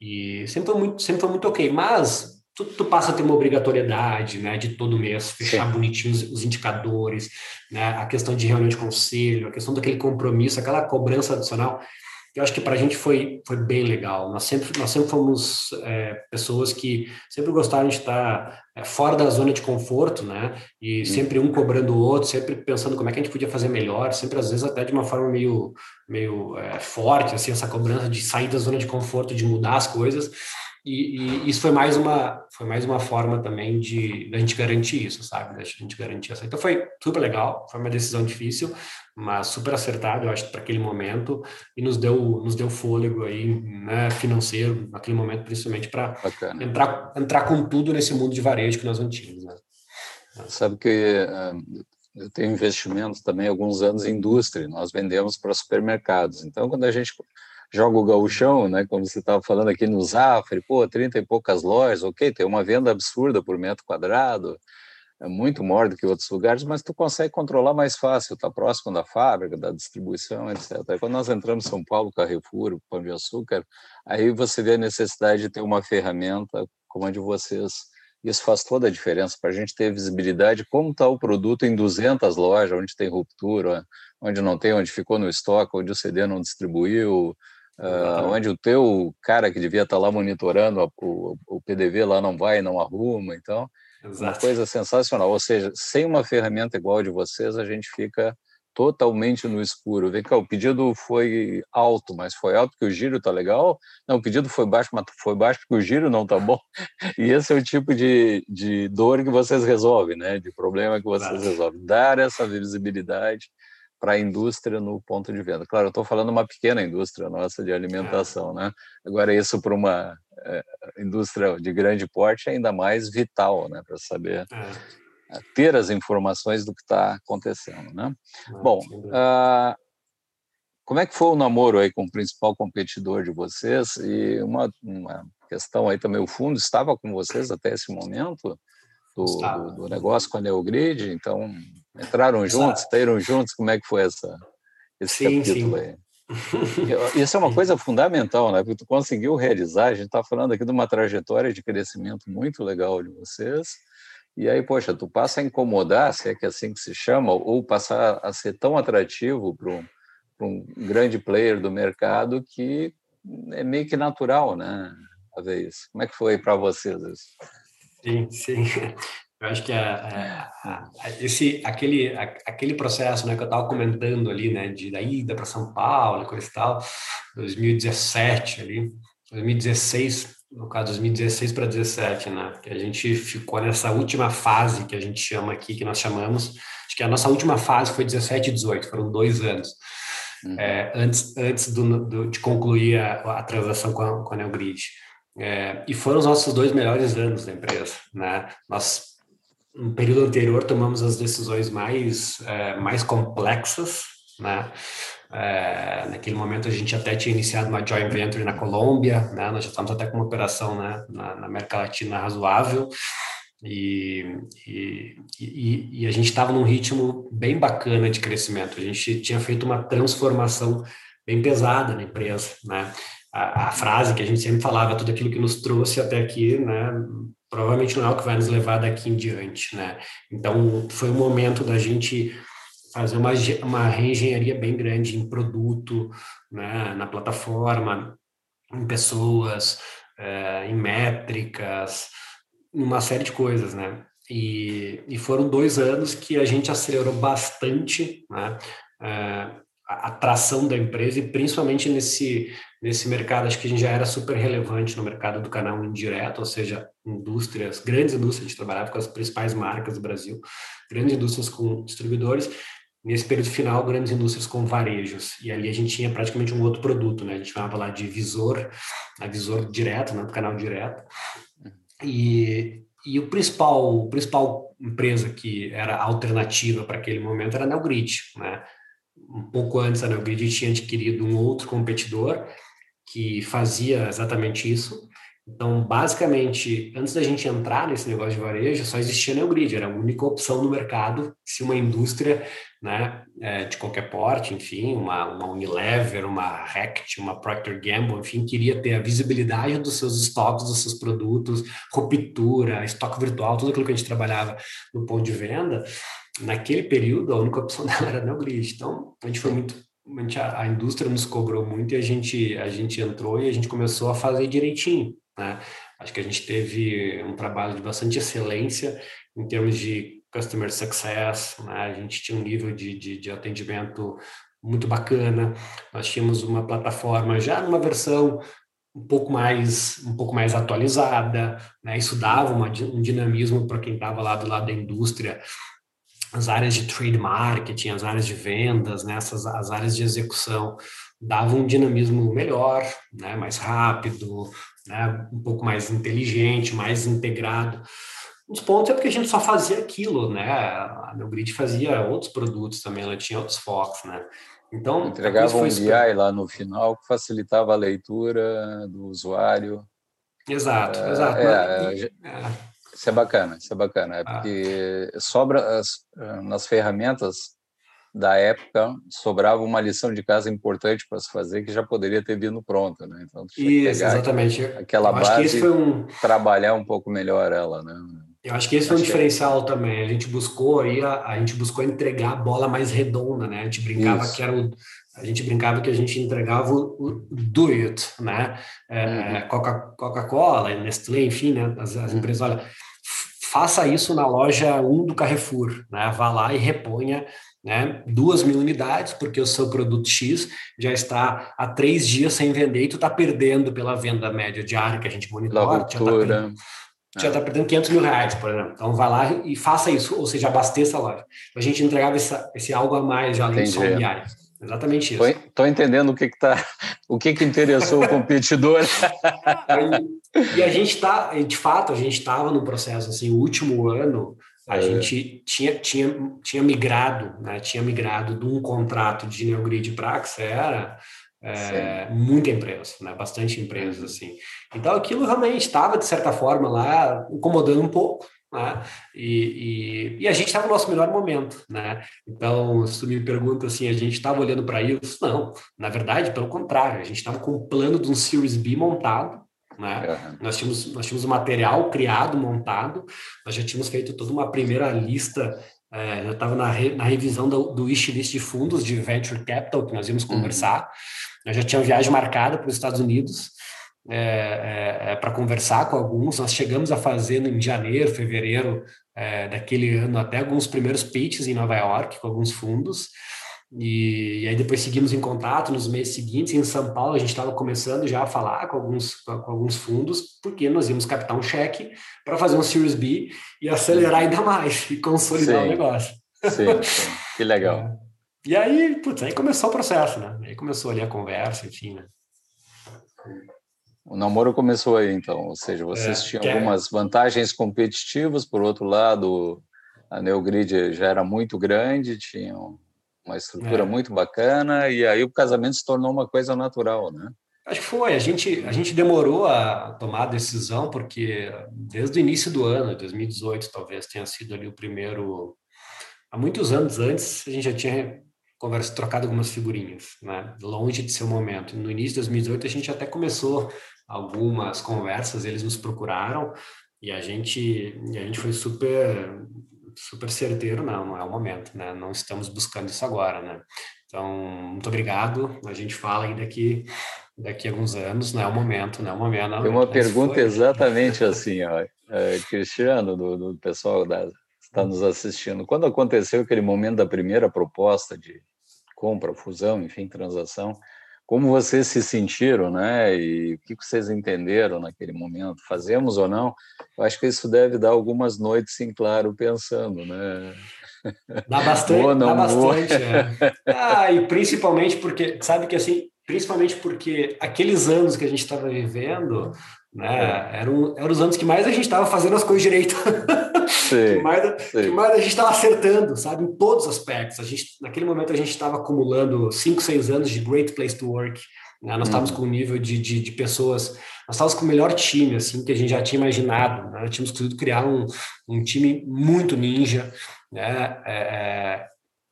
e sempre foi muito, sempre foi muito ok. Mas tu, tu, passa a ter uma obrigatoriedade, né, de todo mês fechar Sim. bonitinho os, os, indicadores, né, a questão de reunião de conselho, a questão daquele compromisso, aquela cobrança adicional. Eu acho que para a gente foi, foi bem legal. Nós sempre, nós sempre fomos é, pessoas que sempre gostaram de estar é, fora da zona de conforto, né? E hum. sempre um cobrando o outro, sempre pensando como é que a gente podia fazer melhor, sempre às vezes até de uma forma meio, meio é, forte, assim, essa cobrança de sair da zona de conforto, de mudar as coisas. E, e, isso foi mais uma foi mais uma forma também de da gente garantir isso, sabe? Da gente garantir essa. Então foi super legal, foi uma decisão difícil, mas super acertada, eu acho, para aquele momento e nos deu nos deu fôlego aí, né, financeiro naquele momento, principalmente para entrar entrar com tudo nesse mundo de varejo que nós não tínhamos, né? Sabe que uh, eu tenho investimentos também alguns anos em indústria, nós vendemos para supermercados. Então, quando a gente joga o gauchão, né, como você estava falando aqui no Zafre, pô, 30 e poucas lojas, ok, tem uma venda absurda por metro quadrado, é muito maior do que outros lugares, mas tu consegue controlar mais fácil, está próximo da fábrica, da distribuição, etc. Aí quando nós entramos em São Paulo, Carrefour, Pão de Açúcar, aí você vê a necessidade de ter uma ferramenta como a de vocês. Isso faz toda a diferença para a gente ter visibilidade como está o produto em 200 lojas, onde tem ruptura, onde não tem, onde ficou no estoque, onde o CD não distribuiu, Uh, onde o teu cara que devia estar tá lá monitorando o, o PDV lá não vai, não arruma, então Exato. uma coisa sensacional. Ou seja, sem uma ferramenta igual a de vocês, a gente fica totalmente no escuro. Vem cá, o pedido foi alto, mas foi alto porque o giro tá legal? Não, o pedido foi baixo, mas foi baixo porque o giro não tá bom. E esse é o tipo de, de dor que vocês resolvem, né? De problema que vocês Exato. resolvem. Dar essa visibilidade para a indústria no ponto de venda. Claro, eu estou falando uma pequena indústria nossa de alimentação, né? Agora isso para uma é, indústria de grande porte é ainda mais vital, né? Para saber é. ter as informações do que está acontecendo, né? Ah, Bom, uh, como é que foi o namoro aí com o principal competidor de vocês? E uma, uma questão aí também, o fundo estava com vocês até esse momento? Do, do, do, negócio com a Neogrid, então Entraram juntos, saíram juntos, como é que foi essa, esse sim, capítulo sim. aí? Isso é uma coisa fundamental, né? Porque tu conseguiu realizar, a gente está falando aqui de uma trajetória de crescimento muito legal de vocês, e aí, poxa, tu passa a incomodar, se é que é assim que se chama, ou passar a ser tão atrativo para um, um grande player do mercado que é meio que natural, né? A ver isso. Como é que foi para vocês isso? Sim, sim. Eu acho que a, a, a, esse, aquele, aquele processo né, que eu estava comentando ali, né, de, da ida para São Paulo, coisa e tal, 2017 ali, 2016, no caso 2016 para 2017, né, que a gente ficou nessa última fase que a gente chama aqui, que nós chamamos, acho que a nossa última fase foi 17 e 18, foram dois anos. Uhum. É, antes antes do, do, de concluir a, a transação com a, com a Neogrid. É, e foram os nossos dois melhores anos da empresa. Né? Nós no período anterior tomamos as decisões mais, é, mais complexas, né? É, naquele momento a gente até tinha iniciado uma joint venture na Colômbia, né? Nós já estamos até com uma operação né, na, na América Latina razoável e, e, e, e a gente estava num ritmo bem bacana de crescimento. A gente tinha feito uma transformação bem pesada na empresa, né? A, a frase que a gente sempre falava, tudo aquilo que nos trouxe até aqui, né? Provavelmente não é o que vai nos levar daqui em diante, né? Então, foi o momento da gente fazer uma, uma reengenharia bem grande em produto, né, na plataforma, em pessoas, é, em métricas, uma série de coisas, né? E, e foram dois anos que a gente acelerou bastante, né? É, a atração da empresa e principalmente nesse nesse mercado acho que a gente já era super relevante no mercado do canal indireto, ou seja, indústrias, grandes indústrias, a gente trabalhava com as principais marcas do Brasil, grandes indústrias com distribuidores, nesse período final, grandes indústrias com varejos, e ali a gente tinha praticamente um outro produto, né, a gente chamava lá de visor, a visor direto, né, do canal direto, e, e o principal, o principal empresa que era alternativa para aquele momento era a Neogrid, né, um pouco antes a Neogrid tinha adquirido um outro competidor que fazia exatamente isso. Então, basicamente, antes da gente entrar nesse negócio de varejo, só existia Neogrid, era a única opção no mercado se uma indústria né, é, de qualquer porte, enfim, uma, uma Unilever, uma Rect, uma Procter Gamble, enfim, queria ter a visibilidade dos seus estoques, dos seus produtos, ruptura, estoque virtual, tudo aquilo que a gente trabalhava no ponto de venda, naquele período a única opção dela era Neogrid. Então, a gente foi muito a, a indústria nos cobrou muito e a gente a gente entrou e a gente começou a fazer direitinho né? Acho que a gente teve um trabalho de bastante excelência em termos de customer success, né? a gente tinha um nível de, de, de atendimento muito bacana, nós tínhamos uma plataforma já numa versão um pouco mais um pouco mais atualizada, né? Isso dava uma, um dinamismo para quem estava lá do lado da indústria, as áreas de trade marketing, as áreas de vendas, né? Essas, as áreas de execução davam um dinamismo melhor, né? Mais rápido, né, um pouco mais inteligente, mais integrado. Um dos pontos é porque a gente só fazia aquilo, né? A meu grid fazia outros produtos também, ela tinha outros focos, né? Então entregava um BI lá no final que facilitava a leitura do usuário. Exato, é, exato. É, é, isso é bacana, isso é bacana, é ah. porque sobra as, nas ferramentas da época sobrava uma lição de casa importante para se fazer que já poderia ter vindo pronta, né? Então Isso, exatamente. Aquela base, um... trabalhar um pouco melhor ela, né? Eu acho que esse foi um diferencial que... também. A gente buscou aí, a, a, gente buscou entregar a bola mais redonda, né? A gente brincava Isso. que era o, a gente brincava que a gente entregava o, o do it, né? É, uhum. Coca-Cola, Nestlé, enfim, né? As, as uhum. empresas, olha, faça isso na loja 1 do Carrefour, né? Vá lá e reponha né? Duas mil unidades, porque o seu produto X já está há três dias sem vender e tu está perdendo pela venda média diária que a gente monitora. Já está perdendo, já tá perdendo 500 mil reais, por exemplo. Então, vai lá e faça isso, ou seja, abasteça a loja. A gente entregava essa, esse algo a mais, já além de Exatamente isso. Estou entendendo o que que tá, o que que interessou o competidor. e, e a gente está, de fato, a gente estava no processo assim, o último ano a é. gente tinha, tinha, tinha migrado, né? tinha migrado de um contrato de Neogrid para Axera, é, muita empresa, né? bastante empresas uhum. assim. Então aquilo realmente estava, de certa forma, lá incomodando um pouco, né? E, e, e, a gente estava no nosso melhor momento, né? Então, se tu me pergunta assim, a gente estava olhando para isso? Não, na verdade, pelo contrário, a gente estava com o plano de um Series B montado, né? Uhum. Nós, tínhamos, nós tínhamos o material criado, montado, nós já tínhamos feito toda uma primeira lista, é, já estava na, re, na revisão do, do wishlist de fundos de Venture Capital, que nós íamos uhum. conversar, uhum. nós já tínhamos viagem marcada para os Estados Unidos, é, é, é para conversar com alguns. Nós chegamos a fazer em janeiro, fevereiro é, daquele ano até alguns primeiros pitches em Nova York com alguns fundos. E, e, aí depois seguimos em contato nos meses seguintes. Em São Paulo a gente estava começando já a falar com alguns, com alguns fundos, porque nós íamos captar um cheque para fazer um Series B e acelerar ainda mais e consolidar sim. o negócio. Sim, sim. que legal. É. E aí, putz, aí começou o processo, né? Aí começou ali a conversa, enfim, né? O namoro começou aí, então, ou seja, vocês é, tinham é algumas vantagens competitivas, por outro lado, a Neogrid já era muito grande, tinham uma estrutura é. muito bacana, e aí o casamento se tornou uma coisa natural, né? Acho que foi. A gente, a gente demorou a tomar a decisão, porque desde o início do ano, 2018, talvez tenha sido ali o primeiro. Há muitos anos antes, a gente já tinha conversa, trocado algumas figurinhas, né? Longe de ser o momento. No início de 2018, a gente até começou algumas conversas, eles nos procuraram e a gente, e a gente foi super super certeiro, não, não é o momento, né? Não estamos buscando isso agora, né? Então, muito obrigado. A gente fala aí daqui daqui a alguns anos, não é o momento, não é o momento. Não, Tem uma pergunta foi. exatamente assim, ó, é, Cristiano, do, do pessoal da está nos assistindo. Quando aconteceu aquele momento da primeira proposta de compra, fusão, enfim, transação, como vocês se sentiram, né? E o que vocês entenderam naquele momento? Fazemos ou não? Eu acho que isso deve dar algumas noites em claro pensando, né? Dá bastante, boa, dá bastante. É. Ah, e principalmente porque, sabe que assim, principalmente porque aqueles anos que a gente estava vivendo, né, eram, eram os anos que mais a gente estava fazendo as coisas direito. que, mais, que mais a gente estava acertando, sabe, em todos os aspectos. A gente, naquele momento a gente estava acumulando 5, 6 anos de Great Place to Work, né? Nós estávamos uhum. com um nível de, de, de, pessoas, nós estávamos com o melhor time, assim, que a gente já tinha imaginado. Né? Nós tínhamos conseguido criar um, um time muito ninja, né? É, é,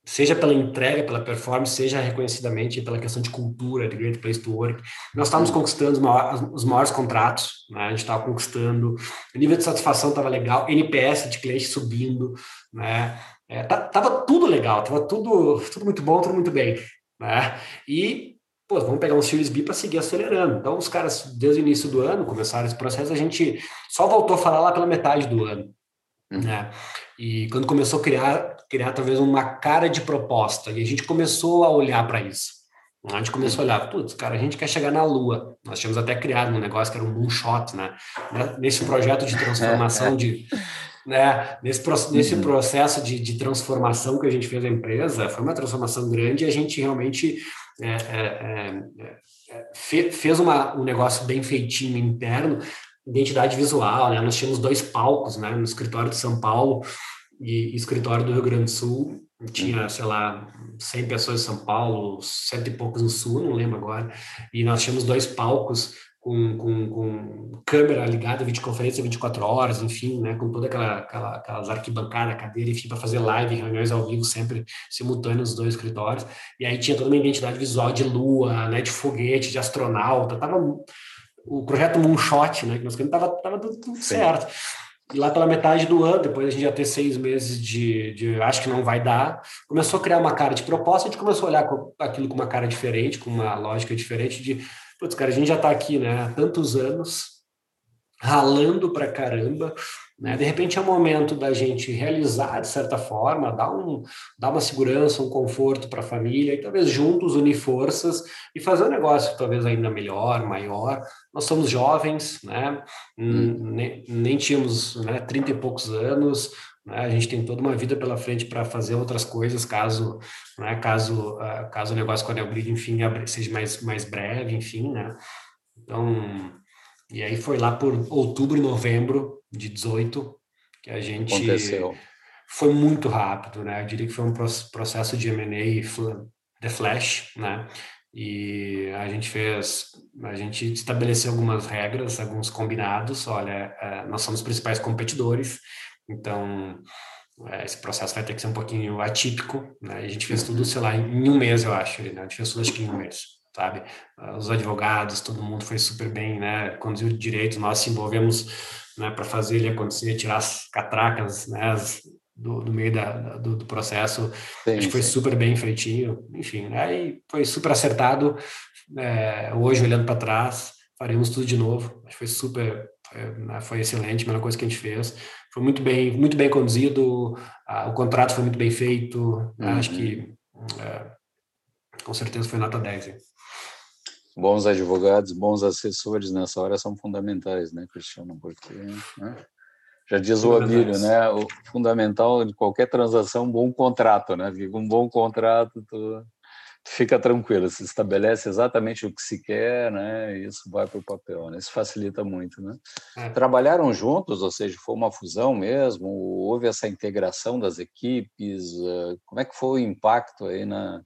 seja pela entrega, pela performance, seja reconhecidamente pela questão de cultura, de Great Place to Work. Nós estávamos conquistando os maiores, os maiores contratos, né? a gente estava conquistando, o nível de satisfação estava legal, NPS de cliente subindo, né? É, tava tudo legal, tava tudo, tudo muito bom, tudo muito bem, né? E pô, vamos pegar um Series B para seguir acelerando. Então, os caras, desde o início do ano, começaram esse processo, a gente só voltou a falar lá pela metade do ano. Uhum. Né? E quando começou a criar, criar talvez uma cara de proposta, e a gente começou a olhar para isso. A gente começou a olhar, putz, cara, a gente quer chegar na Lua. Nós tínhamos até criado um negócio que era um moonshot, né? Nesse projeto de transformação de, né? Nesse, nesse uhum. processo de, de transformação que a gente fez a empresa, foi uma transformação grande e a gente realmente é, é, é, fez uma, um negócio bem feitinho interno, identidade visual, né? Nós tínhamos dois palcos, né? No escritório de São Paulo e, escritório do Rio Grande do Sul. Tinha, uhum. sei lá, 100 pessoas em São Paulo, cento e poucos no Sul, não lembro agora. E nós tínhamos dois palcos com, com, com câmera ligada, videoconferência 24 horas, enfim, né, com toda aquela, aquela aquelas arquibancadas, cadeira, enfim, para fazer live, reuniões ao vivo, sempre simultâneos nos dois escritórios. E aí tinha toda uma identidade visual de lua, né, de foguete, de astronauta, tava o projeto Moonshot, né, que nós tava, tava tudo, tudo certo. E lá pela metade do ano, depois a gente já ter seis meses de, de acho que não vai dar, começou a criar uma cara de proposta, a gente começou a olhar aquilo com uma cara diferente, com uma lógica diferente de Putz, cara, a gente já está aqui, né, há tantos anos, ralando pra caramba, né? De repente é o momento da gente realizar de certa forma, dar, um, dar uma segurança, um conforto para a família e talvez juntos unir forças e fazer um negócio talvez ainda melhor, maior. Nós somos jovens, né? Hum. Nem, nem tínhamos né, 30 e poucos anos, né? A gente tem toda uma vida pela frente para fazer outras coisas, caso, né? caso, uh, caso o negócio com a Neogrid, enfim, seja mais, mais breve, enfim, né? Então, e aí foi lá por outubro novembro de 18 que a gente... Aconteceu. Foi muito rápido, né? Eu diria que foi um processo de M&A the flash, né? E a gente fez, a gente estabeleceu algumas regras, alguns combinados. Olha, eh, nós somos os principais competidores, então, é, esse processo vai ter que ser um pouquinho atípico, né? a gente fez tudo, sei lá, em um mês, eu acho, né? A gente fez tudo, acho que em um mês, sabe? Os advogados, todo mundo foi super bem, né? Conduziu direito, nós se envolvemos né, para fazer ele acontecer, tirar as catracas, né? As, do, do, meio da, do, do processo, sim, acho que foi sim. super bem feitinho, enfim, aí né? foi super acertado. É, hoje, olhando para trás, faremos tudo de novo. Acho que foi super, foi, né, foi excelente, a melhor coisa que a gente fez foi muito bem, muito bem conduzido, o contrato foi muito bem feito, uhum. acho que é, com certeza foi nota 10. Bons advogados, bons assessores nessa hora são fundamentais, né, Cristiano? Porque né? já diz o Abílio, né? O fundamental de qualquer transação, um bom contrato, né? Um bom contrato, tu fica tranquilo, se estabelece exatamente o que se quer, né? E isso vai para o papel, né? Isso facilita muito, né? É. Trabalharam juntos, ou seja, foi uma fusão mesmo? Houve essa integração das equipes? Eh, como é que foi o impacto aí na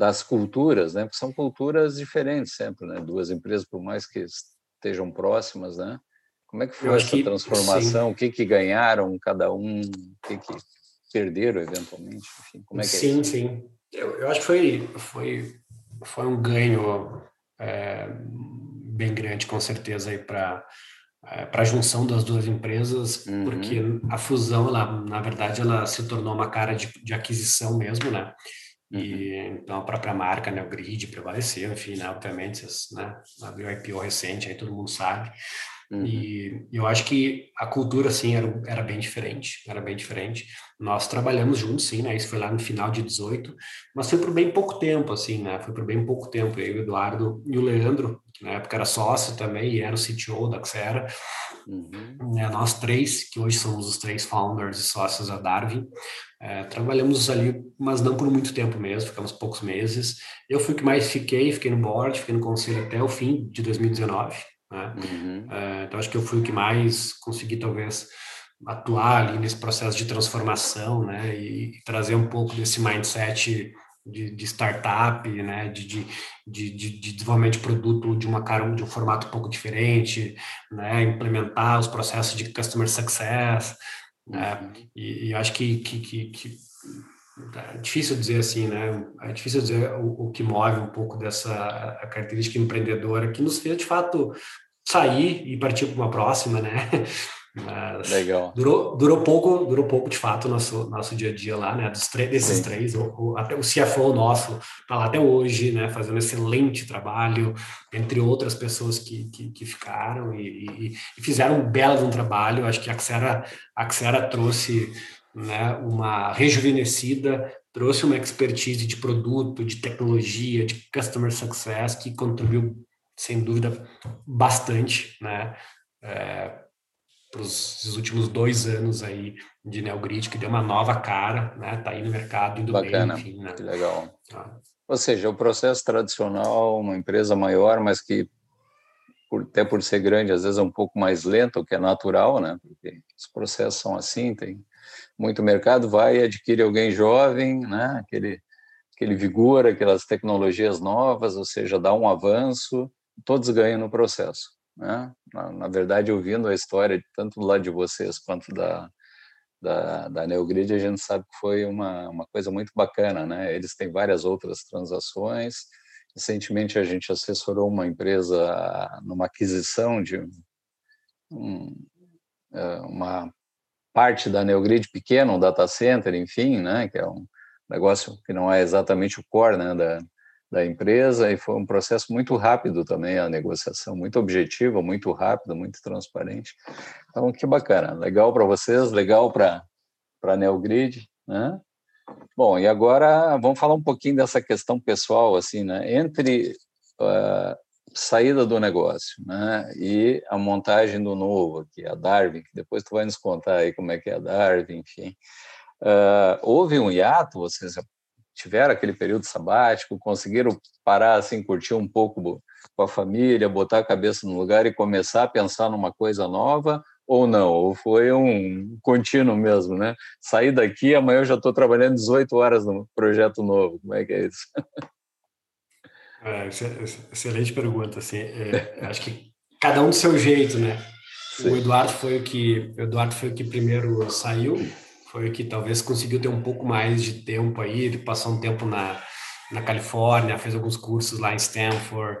das culturas, né? Porque são culturas diferentes sempre, né? Duas empresas, por mais que estejam próximas, né? Como é que foi essa que, transformação? Sim. O que que ganharam cada um? O que que perderam eventualmente? Enfim, como é que sim, é sim. Eu, eu acho que foi, foi, foi um ganho é, bem grande, com certeza, para é, para a junção das duas empresas, uhum. porque a fusão, ela, na verdade, ela se tornou uma cara de, de aquisição mesmo, né? E uhum. então a própria marca, né, o Grid prevaleceu, enfim, né, obviamente, né, abriu IPO recente, aí todo mundo sabe. Uhum. E eu acho que a cultura, assim, era, era bem diferente, era bem diferente. Nós trabalhamos juntos, sim, né? Isso foi lá no final de 18, mas foi por bem pouco tempo, assim, né? Foi por bem pouco tempo. Eu, o Eduardo e o Leandro, que na época era sócio também e era o CTO da Xera, uhum. né? nós três, que hoje somos os três founders e sócios da Darwin, é, trabalhamos ali, mas não por muito tempo mesmo, ficamos poucos meses. Eu fui o que mais fiquei, fiquei no board, fiquei no conselho até o fim de 2019. Né? Uhum. É, então acho que eu fui o que mais consegui talvez atuar ali nesse processo de transformação, né, e, e trazer um pouco desse mindset de, de startup, né, de, de, de, de, desenvolvimento de produto de uma cara de um formato um pouco diferente, né, implementar os processos de customer success, né, uhum. e, e acho que, que, que, que é difícil dizer assim, né? É difícil dizer o, o que move um pouco dessa característica empreendedora que nos fez de fato sair e partir para uma próxima, né? Mas Legal. Durou, durou pouco, durou pouco de fato o nosso, nosso dia a dia lá, né? Dos desses Sim. três, o, o, até o CFO nosso está lá até hoje, né? Fazendo excelente trabalho, entre outras pessoas que, que, que ficaram e, e, e, fizeram um belo um trabalho. Acho que a Xera, a Xera trouxe né, uma rejuvenescida, trouxe uma expertise de produto, de tecnologia, de customer success que contribuiu, sem dúvida, bastante, né? É, para os últimos dois anos aí de Neogrid, que deu uma nova cara, né? Tá aí no mercado, indo Bacana, bem, enfim, né? Que legal. Ah. Ou seja, o processo tradicional, uma empresa maior, mas que por, até por ser grande, às vezes é um pouco mais lento, o que é natural, né? Porque os processos são assim, tem muito mercado, vai e adquire alguém jovem, né? Aquele, aquele vigor, aquelas tecnologias novas, ou seja, dá um avanço, todos ganham no processo. Né? Na, na, verdade, ouvindo a história, tanto do lado de vocês quanto da, da, da Neogrid, a gente sabe que foi uma, uma coisa muito bacana. Né? Eles têm várias outras transações. Recentemente, a gente assessorou uma empresa numa aquisição de um, é, uma parte da Neogrid pequena, um data center, enfim, né? que é um negócio que não é exatamente o core né? da, da empresa e foi um processo muito rápido também a negociação, muito objetiva, muito rápido, muito transparente. Então, que bacana, legal para vocês, legal para a Neogrid, né? Bom, e agora vamos falar um pouquinho dessa questão pessoal, assim, né? Entre uh, saída do negócio, né? E a montagem do novo, que a Darwin, que depois tu vai nos contar aí como é que é a Darwin, enfim. Uh, houve um hiato, vocês tiveram aquele período sabático, conseguiram parar assim, curtir um pouco com a família, botar a cabeça no lugar e começar a pensar numa coisa nova, ou não? Ou foi um contínuo mesmo, né? Sair daqui, amanhã eu já estou trabalhando 18 horas no projeto novo. Como é que é isso? É, excelente pergunta. Assim, é, acho que cada um do seu jeito, né? Sim. O Eduardo foi o que o Eduardo foi o que primeiro saiu foi que talvez conseguiu ter um pouco mais de tempo aí, ele passou um tempo na, na Califórnia, fez alguns cursos lá em Stanford,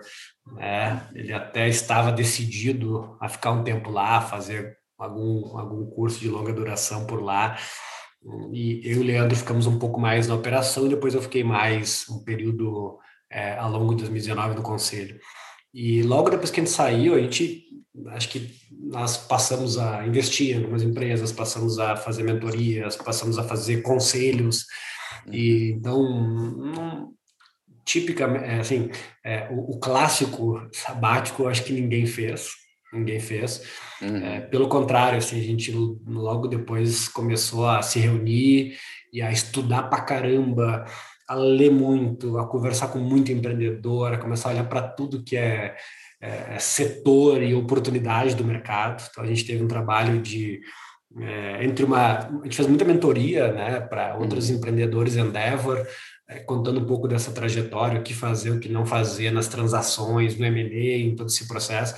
né? ele até estava decidido a ficar um tempo lá, fazer algum, algum curso de longa duração por lá, e eu e o Leandro ficamos um pouco mais na operação, e depois eu fiquei mais um período é, ao longo de 2019 no conselho. E logo depois que a gente saiu, a gente acho que nós passamos a investir em algumas empresas, passamos a fazer mentorias, passamos a fazer conselhos, e então, não, tipicamente, é, assim, é, o, o, clássico sabático, acho que ninguém fez, ninguém fez. Uhum. É, pelo contrário, assim, a gente logo depois começou a se reunir e a estudar pra caramba, a ler muito, a conversar com muito empreendedor, a começar a olhar para tudo que é é, setor e oportunidade do mercado. Então, a gente teve um trabalho de é, entre uma a gente fez muita mentoria né para outros uhum. empreendedores Endeavor é, contando um pouco dessa trajetória o que fazer o que não fazer nas transações no M&A em todo esse processo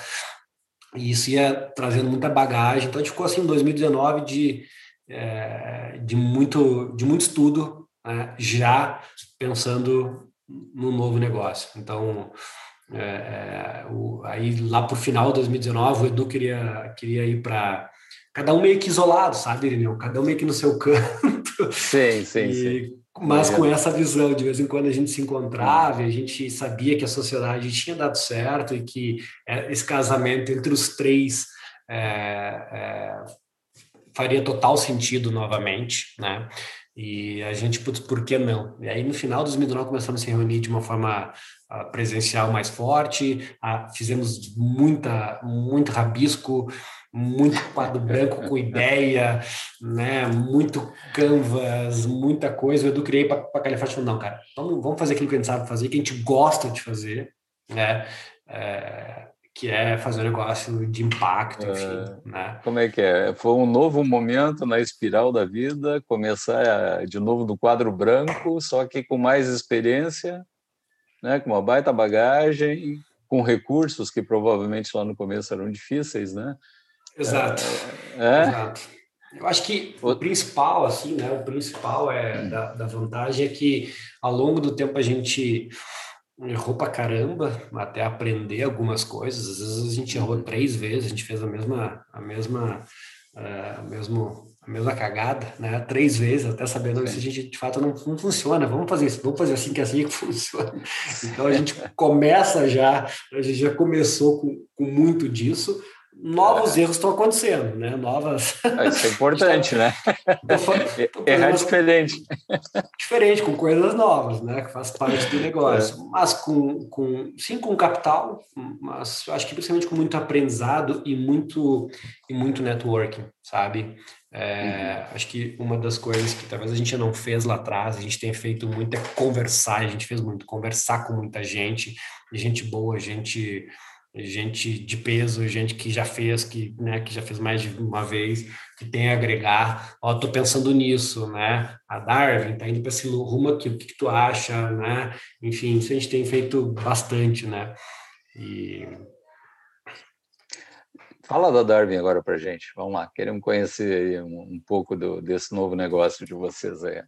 e isso ia trazendo muita bagagem então a gente ficou assim em 2019 de é, de muito de muito estudo né, já pensando no novo negócio então é, é, o, aí lá por final de 2019 o Edu queria, queria ir para cada um meio que isolado, sabe, Irineu? Cada um meio que no seu canto. Sim, sim, e, sim. Mas com essa visão, de vez em quando a gente se encontrava, e a gente sabia que a sociedade tinha dado certo e que é, esse casamento entre os três é, é, faria total sentido novamente, né? E a gente, putz, por que não? E aí no final de 2019 começamos a se reunir de uma forma presencial mais forte, fizemos muita, muito rabisco, muito quadro branco com ideia, né? Muito canvas, muita coisa. O Edu criei para a Califórnia falou, não, cara, vamos, vamos fazer aquilo que a gente sabe fazer, que a gente gosta de fazer, né? É, que é fazer um negócio de impacto, enfim, é, né? Como é que é? Foi um novo momento na espiral da vida, começar de novo do quadro branco, só que com mais experiência, né? Com uma baita bagagem, com recursos que provavelmente lá no começo eram difíceis, né? Exato. É, é? Exato. Eu acho que o principal, assim, né? O principal é da, da vantagem é que ao longo do tempo a gente errou pra caramba até aprender algumas coisas. Às vezes a gente errou uhum. três vezes, a gente fez a mesma, a mesma, uh, mesmo, a mesma cagada, né? Três vezes até saber não, se a gente de fato não, não funciona. Vamos fazer isso, vamos fazer assim que é assim que funciona. Então a gente começa já, a gente já começou com, com muito disso novos é. erros estão acontecendo, né? Novas. Ah, isso é importante, né? Errar é diferente. Diferente, com coisas novas, né? Que faz parte do negócio. É. Mas com, com, sim, com capital, mas eu acho que principalmente com muito aprendizado e muito, e muito networking, sabe? É, uhum. Acho que uma das coisas que talvez a gente não fez lá atrás, a gente tem feito muito é conversar, a gente fez muito, conversar com muita gente, gente boa, gente gente de peso, gente que já fez, que, né, que já fez mais de uma vez, que tem a agregar. Ó, tô pensando nisso, né? A Darwin tá indo para esse rumo aqui, o que, que, tu acha, né? Enfim, isso a gente tem feito bastante, né? E... Fala da Darwin agora para gente. Vamos lá, queremos conhecer um, um, pouco do, desse novo negócio de vocês aí.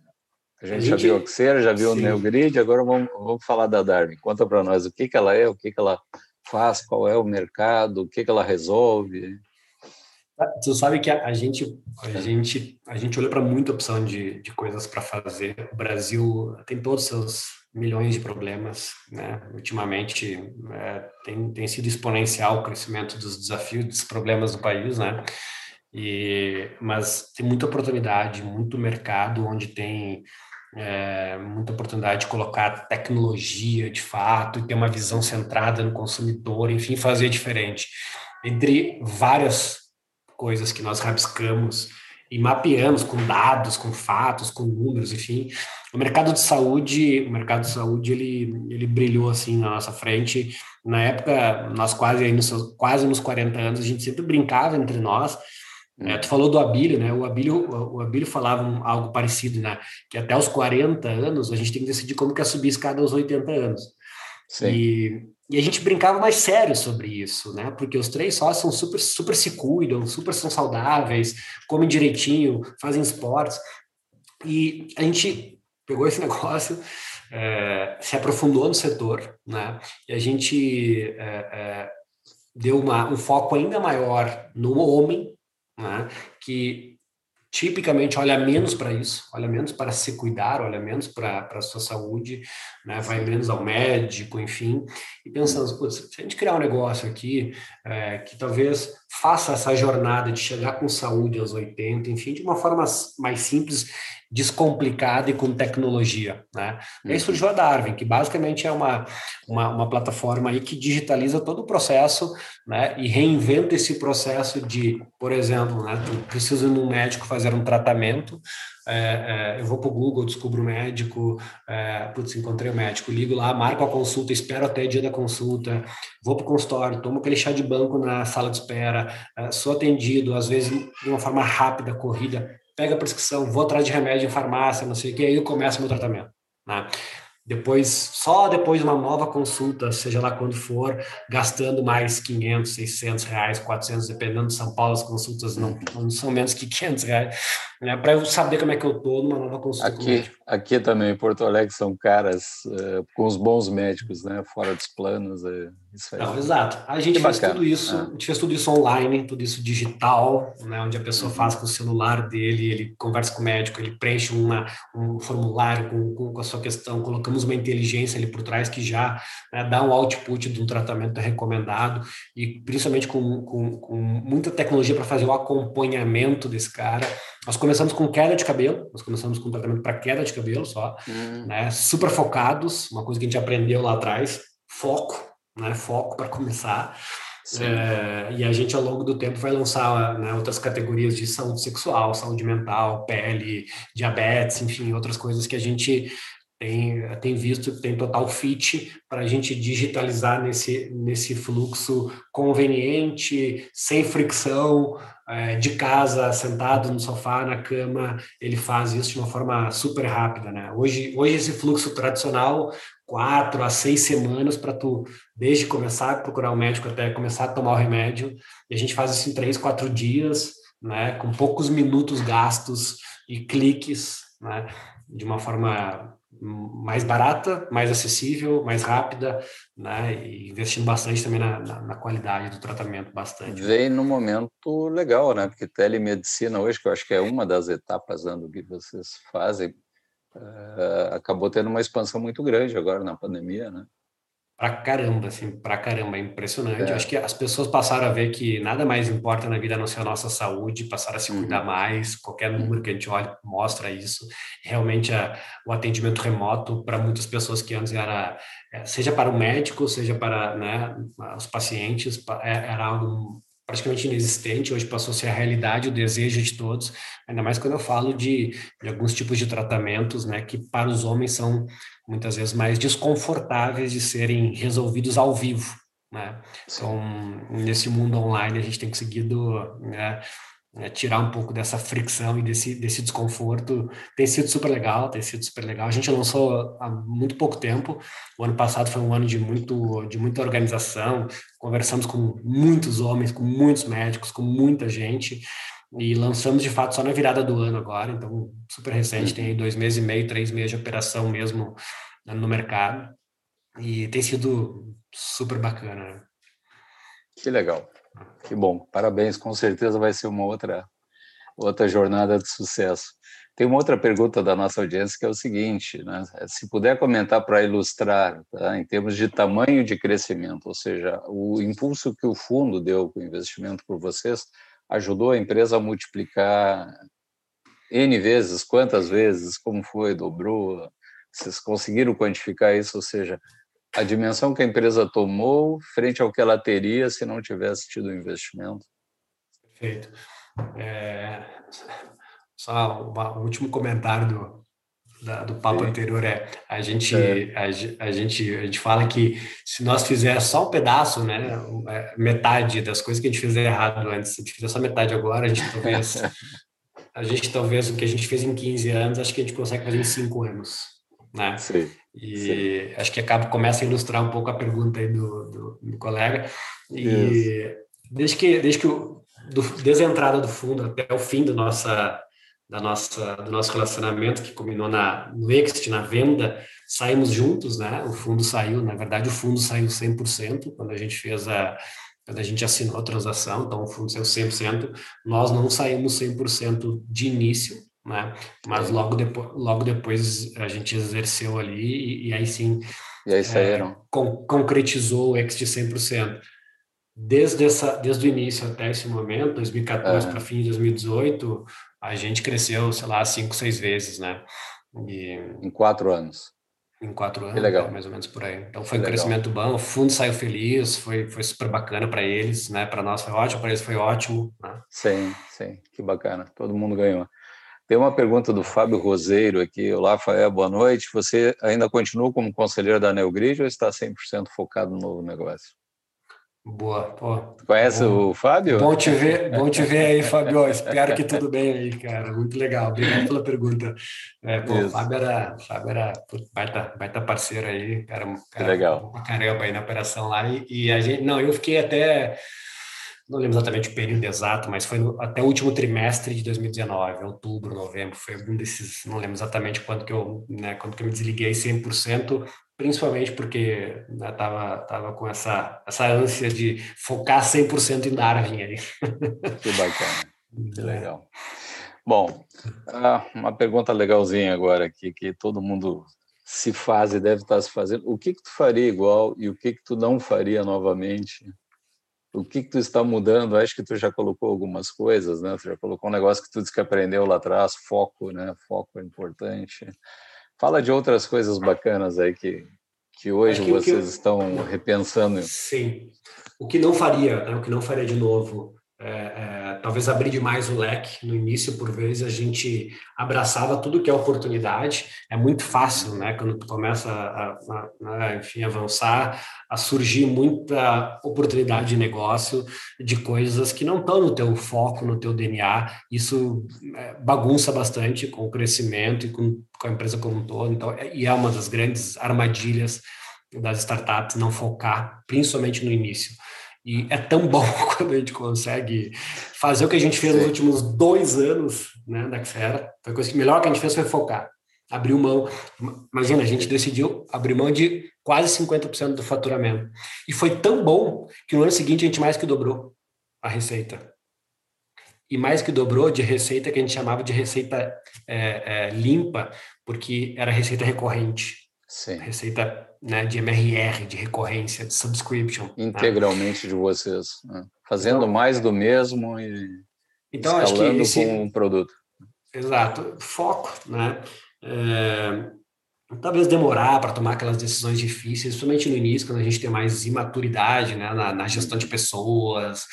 A gente, a gente já viu a Oxera, já viu sim. o NeoGrid, agora vamos, vamos falar da Darwin. Conta para nós o que, que ela é, o que, que ela faz, qual é o mercado, o que, que ela resolve. Ah, tu sabe que a, a gente a gente a gente olha para muita opção de, de coisas para fazer. O Brasil tem todos os seus milhões de problemas, né? Ultimamente é, tem, tem sido exponencial o crescimento dos desafios, dos problemas do país, né? E mas tem muita oportunidade, muito mercado onde tem é, muita oportunidade de colocar tecnologia de fato e ter uma visão centrada no consumidor, enfim, fazer diferente. Entre várias coisas que nós rabiscamos e mapeamos com dados, com fatos, com números, enfim, o mercado de saúde, o mercado de saúde, ele, ele brilhou assim na nossa frente. Na época, nós quase aí nos, quase nos 40 anos, a gente sempre brincava entre nós é, tu falou do Abílio, né? O Abílio, o Abílio falava um, algo parecido, né? Que até os 40 anos a gente tem que decidir como quer subir a escada aos 80 anos. Sim. E, e a gente brincava mais sério sobre isso, né? Porque os três sócios são super, super se cuidam, super são saudáveis, comem direitinho, fazem esportes. E a gente pegou esse negócio, é, se aprofundou no setor, né? E a gente é, é, deu uma, um foco ainda maior no homem, né, que tipicamente olha menos para isso, olha menos para se cuidar, olha menos para a sua saúde, né, vai menos ao médico, enfim, e pensando, se a gente criar um negócio aqui é, que talvez faça essa jornada de chegar com saúde aos 80, enfim, de uma forma mais simples, descomplicada e com tecnologia, né? E aí uhum. surgiu a Darwin, que basicamente é uma, uma, uma, plataforma aí que digitaliza todo o processo, né? E reinventa esse processo de, por exemplo, né? Tu precisa ir num médico fazer um tratamento, é, é, eu vou para o Google, descubro o médico, é, putz, encontrei o médico, ligo lá, marco a consulta, espero até o dia da consulta, vou para o consultório, tomo aquele chá de banco na sala de espera, é, sou atendido, às vezes de uma forma rápida, corrida, pega a prescrição, vou atrás de remédio em farmácia, não sei o que, aí eu começo meu tratamento. Né? Depois, só depois de uma nova consulta, seja lá quando for, gastando mais 500, 600 reais, 400, dependendo de São Paulo, as consultas não, não são menos que 500 reais, né, para eu saber como é que eu estou numa nova consulta. Aqui, aqui também, em Porto Alegre, são caras uh, com os bons médicos, né, fora dos planos. Uh, isso não, exato. A gente que fez bacana. tudo isso, ah. a gente fez tudo isso online, tudo isso digital, né, onde a pessoa uhum. faz com o celular dele, ele conversa com o médico, ele preenche uma, um formulário com, com, com a sua questão, colocamos uma inteligência ali por trás que já né, dá um output de um tratamento recomendado e principalmente com, com, com muita tecnologia para fazer o acompanhamento desse cara. Nós começamos com queda de cabelo, nós começamos com tratamento para queda de cabelo só, uhum. né? Super focados, uma coisa que a gente aprendeu lá atrás, foco, né? Foco para começar. É, e a gente, ao longo do tempo, vai lançar né, outras categorias de saúde sexual, saúde mental, pele, diabetes, enfim, outras coisas que a gente tem, tem visto que tem total fit para a gente digitalizar nesse, nesse fluxo conveniente, sem fricção, é, de casa, sentado no sofá, na cama, ele faz isso de uma forma super rápida, né? Hoje, hoje esse fluxo tradicional, quatro a seis semanas para tu, desde começar a procurar o um médico até começar a tomar o remédio, e a gente faz isso em três, quatro dias, né? Com poucos minutos gastos e cliques, né? De uma forma mais barata, mais acessível, mais rápida, né? E investindo bastante também na, na, na, qualidade do tratamento, bastante. Vem no momento legal, né? Porque telemedicina hoje, que eu acho que é uma das etapas do que vocês fazem, uh, acabou tendo uma expansão muito grande agora na pandemia, né? Pra caramba, assim, pra caramba, é impressionante. É. Acho que as pessoas passaram a ver que nada mais importa na vida a não ser a nossa saúde, passaram a se cuidar uhum. mais, qualquer número que a gente olha mostra isso. Realmente, a, o atendimento remoto para muitas pessoas que antes era, é, seja para o médico, seja para né, os pacientes, é, era algo praticamente inexistente, hoje passou a ser a realidade, o desejo de todos, ainda mais quando eu falo de, de alguns tipos de tratamentos, né, que para os homens são muitas vezes mais desconfortáveis de serem resolvidos ao vivo, né? Então, nesse mundo online, a gente tem conseguido né, né, tirar um pouco dessa fricção e desse, desse desconforto. Tem sido super legal, tem sido super legal. A gente lançou há muito pouco tempo. O ano passado foi um ano de, muito, de muita organização. Conversamos com muitos homens, com muitos médicos, com muita gente. E lançamos de fato só na virada do ano agora, então super recente, tem aí dois meses e meio, três meses de operação mesmo né, no mercado. E tem sido super bacana. Né? Que legal, que bom, parabéns, com certeza vai ser uma outra, outra jornada de sucesso. Tem uma outra pergunta da nossa audiência que é o seguinte, né? se puder comentar para ilustrar, tá? em termos de tamanho de crescimento, ou seja, o impulso que o fundo deu com o investimento por vocês, ajudou a empresa a multiplicar N vezes, quantas vezes, como foi, dobrou? Vocês conseguiram quantificar isso? Ou seja, a dimensão que a empresa tomou frente ao que ela teria se não tivesse tido o investimento? Perfeito. É... Só um último comentário do, da, do papo Sim. anterior é a gente, é. A, a, gente a gente fala que se nós fizer só um pedaço, né, é, metade das coisas que a gente fez errado antes, se a gente fizer só metade agora, a gente talvez a gente talvez o que a gente fez em 15 anos, acho que a gente consegue fazer em 5 anos, né? Sim. E Sim. acho que acaba começa a ilustrar um pouco a pergunta aí do, do, do colega e Isso. desde que desde que o, do, desde a entrada do fundo até o fim do nossa da nossa, do nosso relacionamento, que culminou na, no exit, na venda, saímos juntos, né? O fundo saiu, na verdade, o fundo saiu 100% quando a gente fez a, quando a gente assinou a transação, então o fundo saiu 100%, nós não saímos 100% de início, né? Mas logo depois, logo depois a gente exerceu ali e, e aí sim e aí saíram. É, con concretizou o exit 100%. Desde, essa, desde o início até esse momento, 2014 é. para fim de 2018, a gente cresceu, sei lá, cinco, seis vezes, né? E, em quatro anos. Em quatro anos, legal. mais ou menos por aí. Então foi que um legal. crescimento bom, o fundo saiu feliz, foi, foi super bacana para eles, né? Para nós foi ótimo, para eles foi ótimo. Né? Sim, sim, que bacana. Todo mundo ganhou. Tem uma pergunta do Fábio Roseiro aqui. Olá, Fael, boa noite. Você ainda continua como conselheiro da Neogrid ou está 100% focado no novo negócio? Boa, pô. Conhece bom, o Fábio? Bom te ver, bom te ver aí, Fábio. Espero que tudo bem aí, cara. Muito legal. Obrigado pela pergunta. É, pô, o Fábio era, Fábio era baita, baita parceiro aí, cara, cara legal. uma caramba aí na operação lá. E, e, a gente, não, eu fiquei até, não lembro exatamente o período exato, mas foi no, até o último trimestre de 2019, outubro, novembro, foi algum desses, não lembro exatamente quando que eu, né, quando que eu me desliguei 100%, principalmente porque né, tava, tava com essa, essa ânsia de focar 100% em Darwin aí. Que bacana, que é. legal. Bom, ah, uma pergunta legalzinha agora aqui, que todo mundo se faz e deve estar se fazendo. O que, que tu faria igual e o que, que tu não faria novamente? O que, que tu está mudando? Acho que tu já colocou algumas coisas, né? Tu já colocou um negócio que tu disse que aprendeu lá atrás, foco, né? Foco é importante. Fala de outras coisas bacanas aí que, que hoje que vocês eu, estão repensando. Sim. O que não faria, né, o que não faria de novo, é, é, talvez abrir demais o leque. No início, por vezes, a gente abraçava tudo que é oportunidade. É muito fácil, né? Quando tu começa a, a, a né, enfim, avançar, a surgir muita oportunidade de negócio, de coisas que não estão no teu foco, no teu DNA. Isso é, bagunça bastante com o crescimento e com, com a empresa como um todo. Então, é, e é uma das grandes armadilhas das startups não focar, principalmente no início. E é tão bom quando a gente consegue fazer o que a gente fez nos últimos dois anos né, da Xera. A coisa que melhor que a gente fez foi focar. Abriu mão. Imagina, a gente decidiu abrir mão de quase 50% do faturamento. E foi tão bom que no ano seguinte a gente mais que dobrou a receita. E mais que dobrou de receita que a gente chamava de receita é, é, limpa, porque era receita recorrente. Sim. Receita né, de MRR, de recorrência, de subscription. Né? Integralmente né? de vocês. Né? Fazendo então, mais do mesmo e então, escalando acho que com o produto. Exato. Foco, né? É, talvez demorar para tomar aquelas decisões difíceis, principalmente no início, quando a gente tem mais imaturidade né, na, na gestão de pessoas,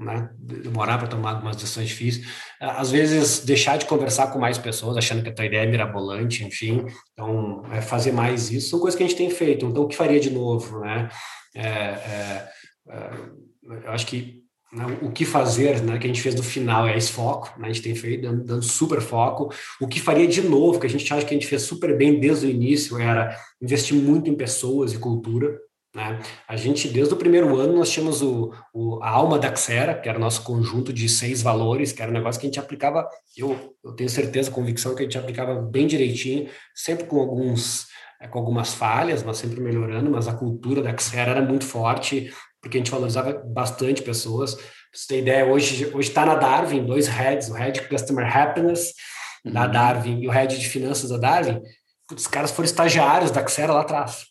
né? demorar para tomar algumas decisões difíceis. Às vezes, deixar de conversar com mais pessoas, achando que a tua ideia é mirabolante, enfim. Então, é fazer mais isso. São coisas que a gente tem feito. Então, o que faria de novo? Né? É, é, é, eu acho que né, o que fazer, né, que a gente fez no final é esse foco, né, a gente tem feito, dando, dando, super foco. O que faria de novo, que a gente acha que a gente fez super bem desde o início, era investir muito em pessoas e cultura, né? A gente, desde o primeiro ano, nós tínhamos o, o, a alma da Xera, que era o nosso conjunto de seis valores, que era um negócio que a gente aplicava, eu, eu tenho certeza, convicção, que a gente aplicava bem direitinho, sempre com alguns é, com algumas falhas, mas sempre melhorando, mas a cultura da Xera era muito forte, porque a gente valorizava bastante pessoas. Pra você ter ideia, hoje está na Darwin, dois heads, o head Customer Happiness da uhum. Darwin e o head de finanças da Darwin, os caras foram estagiários da Xera lá atrás.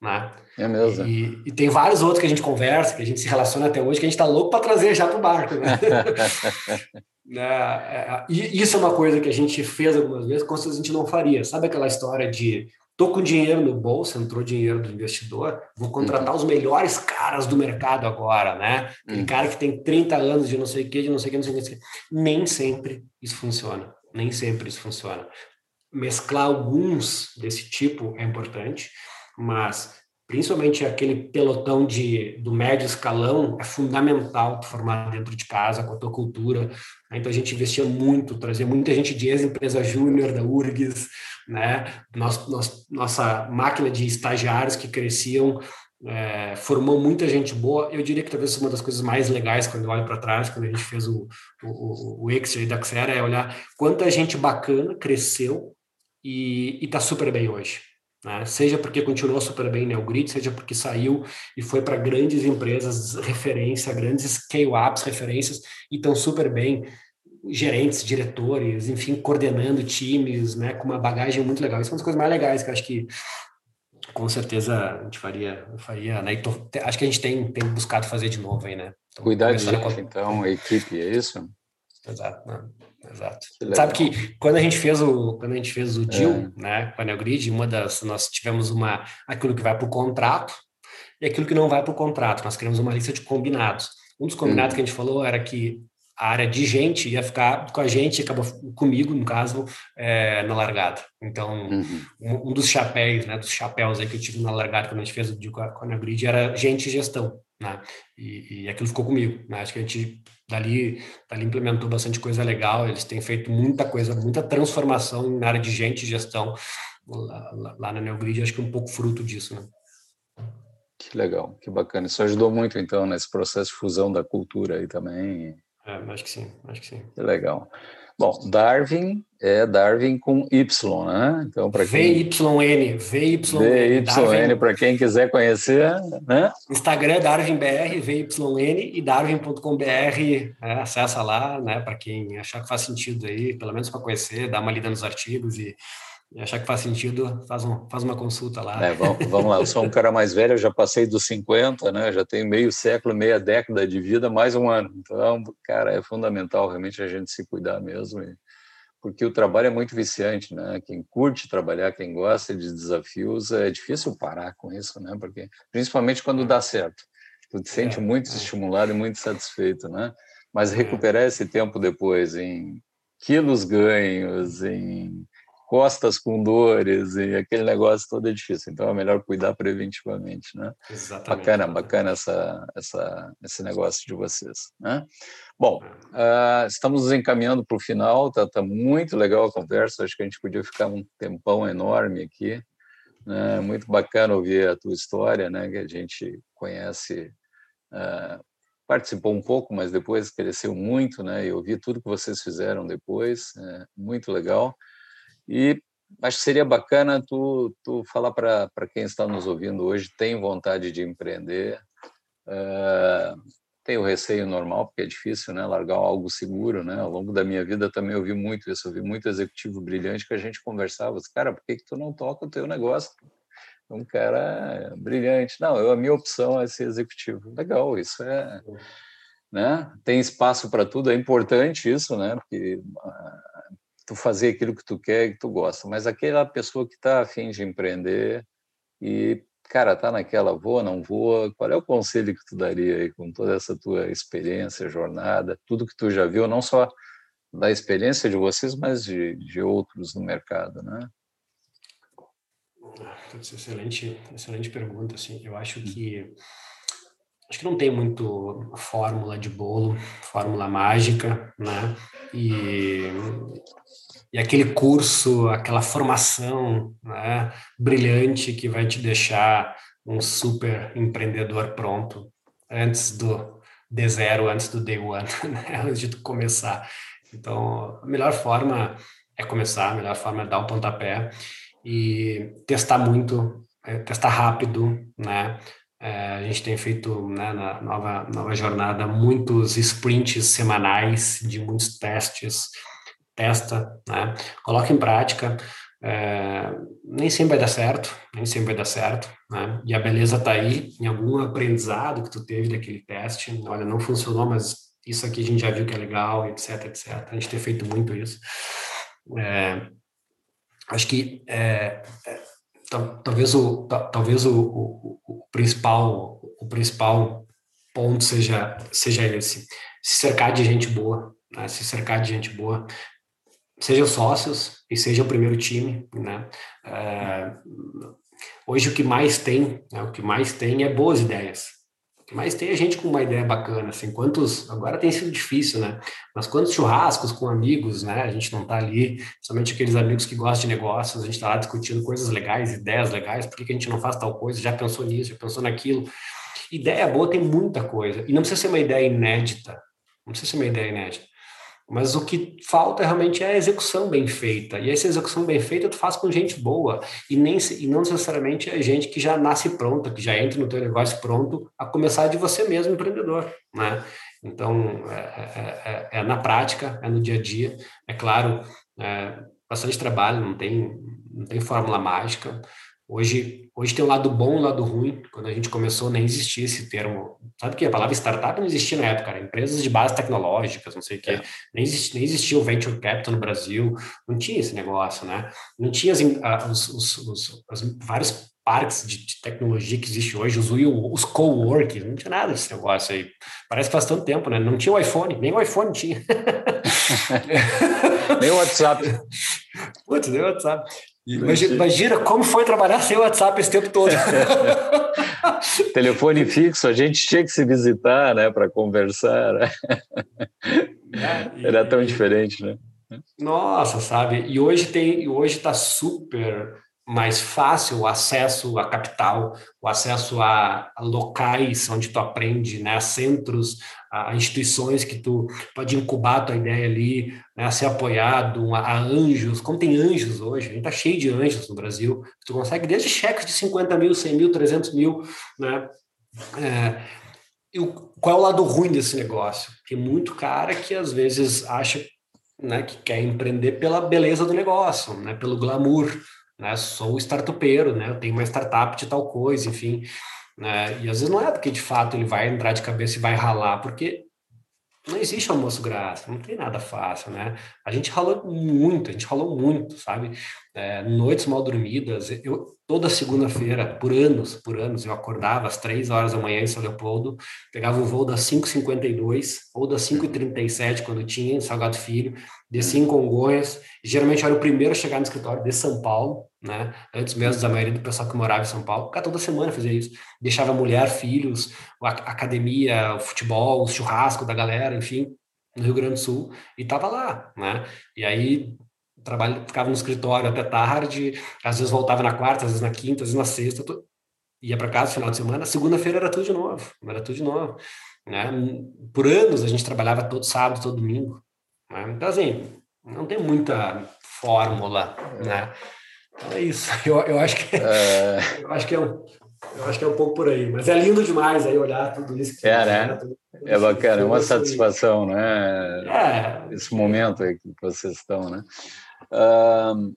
Né? É mesmo. E, e, tem vários outros que a gente conversa, que a gente se relaciona até hoje, que a gente está louco para trazer já para o barco. Né? né? É, e isso é uma coisa que a gente fez algumas vezes, com certeza a gente não faria. Sabe aquela história de tô com dinheiro no bolso, entrou dinheiro do investidor, vou contratar uhum. os melhores caras do mercado agora, né? Aquele uhum. cara que tem 30 anos de não sei o que, de não sei o que, não sei o que. Nem sempre isso funciona. Nem sempre isso funciona. Mesclar alguns desse tipo é importante, mas principalmente aquele pelotão de, do médio escalão, é fundamental formar dentro de casa, com a tua cultura. Né? Então, a gente investia muito, trazia muita gente de ex-empresa júnior da URGS, né? Nossa, nossa máquina de estagiários que cresciam é, formou muita gente boa. Eu diria que talvez uma das coisas mais legais quando eu olho para trás, quando a gente fez o, o, o X-Ray da Xera, é olhar quanta gente bacana cresceu e está super bem hoje. Né? Seja porque continuou super bem Neogrid, seja porque saiu e foi para grandes empresas referência, grandes scale-ups referências e estão super bem gerentes, diretores, enfim, coordenando times, né, com uma bagagem muito legal. Isso é uma das coisas mais legais que eu acho que com certeza a gente faria, faria né? Tô, acho que a gente tem, tem buscado fazer de novo aí, né? Então, Cuidar de gente, então, a equipe, é isso? Exato. Né? Exato. Que Sabe que quando a gente fez o quando a gente fez o deal, é. né, com a Neogrid, uma das nós tivemos uma aquilo que vai para o contrato e aquilo que não vai para o contrato. Nós criamos uma lista de combinados. Um dos combinados hum. que a gente falou era que a área de gente ia ficar com a gente, acabou comigo, no caso, é, na largada. Então, uhum. um, um, dos chapéus, né, dos chapéus aí que eu tive na largada quando a gente fez o deal com a, com a Neogrid era gente e gestão, né? E, e aquilo ficou comigo, né? Acho que a gente dali, dali implementou bastante coisa legal, eles têm feito muita coisa, muita transformação na área de gente e gestão lá, lá, lá na Neogrid, acho que é um pouco fruto disso, né? Que legal, que bacana. Isso ajudou muito, então, nesse processo de fusão da cultura aí também. É, acho que sim, acho que sim. Que legal. Bom, Darwin é Darwin com Y, né? Então, para quem... VYN, VYN. VYN, para quem quiser conhecer, né? Instagram é DarwinBR, VYN e darwin.com.br, é, acessa lá, né? Para quem achar que faz sentido aí, pelo menos para conhecer, dar uma lida nos artigos e e achar que faz sentido, faz, um, faz uma consulta lá. É, vamos, vamos, lá, eu sou um cara mais velho, já passei dos 50, né? já tenho meio século, meia década de vida, mais um ano. Então, cara, é fundamental realmente a gente se cuidar mesmo, porque o trabalho é muito viciante, né? Quem curte trabalhar, quem gosta de desafios, é difícil parar com isso, né? Porque, principalmente quando dá certo. Tu te sente é, muito é. estimulado e muito satisfeito, né? mas recuperar esse tempo depois em quilos ganhos, em costas com dores e aquele negócio todo é difícil. Então é melhor cuidar preventivamente, né? Exatamente. Bacana, bacana essa, essa, esse negócio de vocês, né? Bom, uh, estamos nos encaminhando para o final, tá, tá muito legal a conversa, acho que a gente podia ficar um tempão enorme aqui, né? Muito bacana ouvir a tua história, né? Que a gente conhece, uh, participou um pouco, mas depois cresceu muito, né? E ouvi tudo que vocês fizeram depois, é muito legal. E acho que seria bacana tu, tu falar para quem está nos ouvindo hoje, tem vontade de empreender, uh, tem o receio normal, porque é difícil, né, largar algo seguro, né, ao longo da minha vida também eu vi muito isso, eu vi muito executivo brilhante que a gente conversava, cara, por que, que tu não toca o teu negócio? Um cara brilhante. Não, eu, a minha opção é ser executivo. Legal, isso é... Né? Tem espaço para tudo, é importante isso, né? Porque tu fazer aquilo que tu quer e que tu gosta. Mas aquela pessoa que está afim de empreender e, cara, tá naquela, voa, não voa, qual é o conselho que tu daria aí com toda essa tua experiência, jornada, tudo que tu já viu, não só da experiência de vocês, mas de, de outros no mercado, né? Excelente, excelente pergunta, assim. Eu acho que acho que não tem muito fórmula de bolo, fórmula mágica, né? E e aquele curso, aquela formação né, brilhante que vai te deixar um super empreendedor pronto antes do D zero, antes do day one, né, antes de tu começar. Então, a melhor forma é começar, a melhor forma é dar o pontapé e testar muito, é, testar rápido, né? É, a gente tem feito né, na nova, nova jornada muitos sprints semanais de muitos testes, testa, né? coloca em prática. É, nem sempre vai dar certo, nem sempre vai dar certo, né? E a beleza está aí em algum aprendizado que tu teve daquele teste. Olha, não funcionou, mas isso aqui a gente já viu que é legal, etc, etc. A gente tem feito muito isso. É, acho que é, é talvez o talvez o, o, o, principal o principal ponto seja seja esse se cercar de gente boa né? se cercar de gente boa sejam sócios e seja o primeiro time, né? É, hoje o que mais tem, né, o que mais tem é boas ideias. Mais tem é gente com uma ideia bacana, assim, quantos, agora tem sido difícil, né? Mas quantos churrascos com amigos, né? A gente não tá ali, somente aqueles amigos que gostam de negócios, a gente tá lá discutindo coisas legais, ideias legais, por que, que a gente não faz tal coisa, já pensou nisso, já pensou naquilo. Ideia boa tem muita coisa, e não precisa ser uma ideia inédita, não precisa ser uma ideia inédita. Mas o que falta realmente é a execução bem feita. E essa execução bem feita tu faz com gente boa. E, nem, e não necessariamente é gente que já nasce pronta, que já entra no teu negócio pronto, a começar de você mesmo, empreendedor. Né? Então, é, é, é, é na prática, é no dia a dia. É claro, é bastante trabalho, não tem, não tem fórmula mágica. Hoje, hoje tem um lado bom e um lado ruim. Quando a gente começou, nem existia esse termo. Sabe que a palavra startup não existia na época, empresas de base tecnológicas, não sei o quê. É. Nem, existia, nem existia o venture capital no Brasil, não tinha esse negócio, né? Não tinha as, os, os, os, os vários parques de, de, tecnologia que existe hoje, os, os co-working, não tinha nada desse negócio aí. Parece que faz tanto tempo, né? Não tinha o iPhone, nem o iPhone tinha. nem o WhatsApp. Putz, nem o WhatsApp. Imagina, imagina, como foi trabalhar sem WhatsApp esse tempo todo. Telefone fixo, a gente tinha que se visitar, né, para conversar. Né? É, e, Era tão diferente, né? Nossa, sabe? E hoje tem, hoje está super mais fácil o acesso a capital, o acesso a, a locais onde tu aprende, né, a centros, a, instituições que tu pode incubar tua ideia ali, né, a ser apoiado, a, anjos, como tem anjos hoje, a gente tá cheio de anjos no Brasil, tu consegue desde cheques de 50 mil, 100 mil, 300 mil, né, é, e qual é o lado ruim desse negócio? Tem muito cara que às vezes acha né, que quer empreender pela beleza do negócio, né, pelo glamour, né? Sou startupeiro, né? Eu tenho uma startup de tal coisa, enfim. Né? E às vezes não é porque de fato ele vai entrar de cabeça e vai ralar, porque não existe almoço grátis, não tem nada fácil, né? A gente ralou muito, a gente ralou muito, sabe? É, noites mal dormidas. Eu, toda segunda-feira, por anos, por anos, eu acordava às três horas da manhã em São Leopoldo, pegava o voo das 5h52 ou das 5h37, quando tinha em Salgado Filho, descia em Congonhas, geralmente era o primeiro a chegar no escritório de São Paulo, né, antes mesmo da maioria do pessoal que morava em São Paulo, cara, toda semana fazia isso, deixava mulher, filhos, a academia, o futebol, o churrasco da galera, enfim, no Rio Grande do Sul, e tava lá, né, e aí trabalho, ficava no escritório até tarde, às vezes voltava na quarta, às vezes na quinta, às vezes na sexta, ia para casa no final de semana, segunda-feira era tudo de novo, era tudo de novo. Né? Por anos a gente trabalhava todo sábado, todo domingo. Né? Então, assim, não tem muita fórmula, né? É isso. Eu, eu acho que é... eu acho que é um, eu acho que é um pouco por aí, mas é lindo demais aí olhar tudo isso. Que é, né? Tudo, é bacana, é uma satisfação, né? É. Esse momento aí que vocês estão, né? Uh,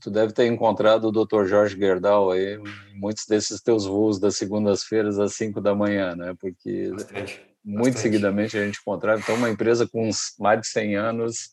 tu deve ter encontrado o Dr. Jorge Gerdau aí, muitos desses teus voos das segundas-feiras às 5 da manhã, né? Porque bastante, muito bastante. seguidamente a gente encontrava. Então, uma empresa com mais de 100 anos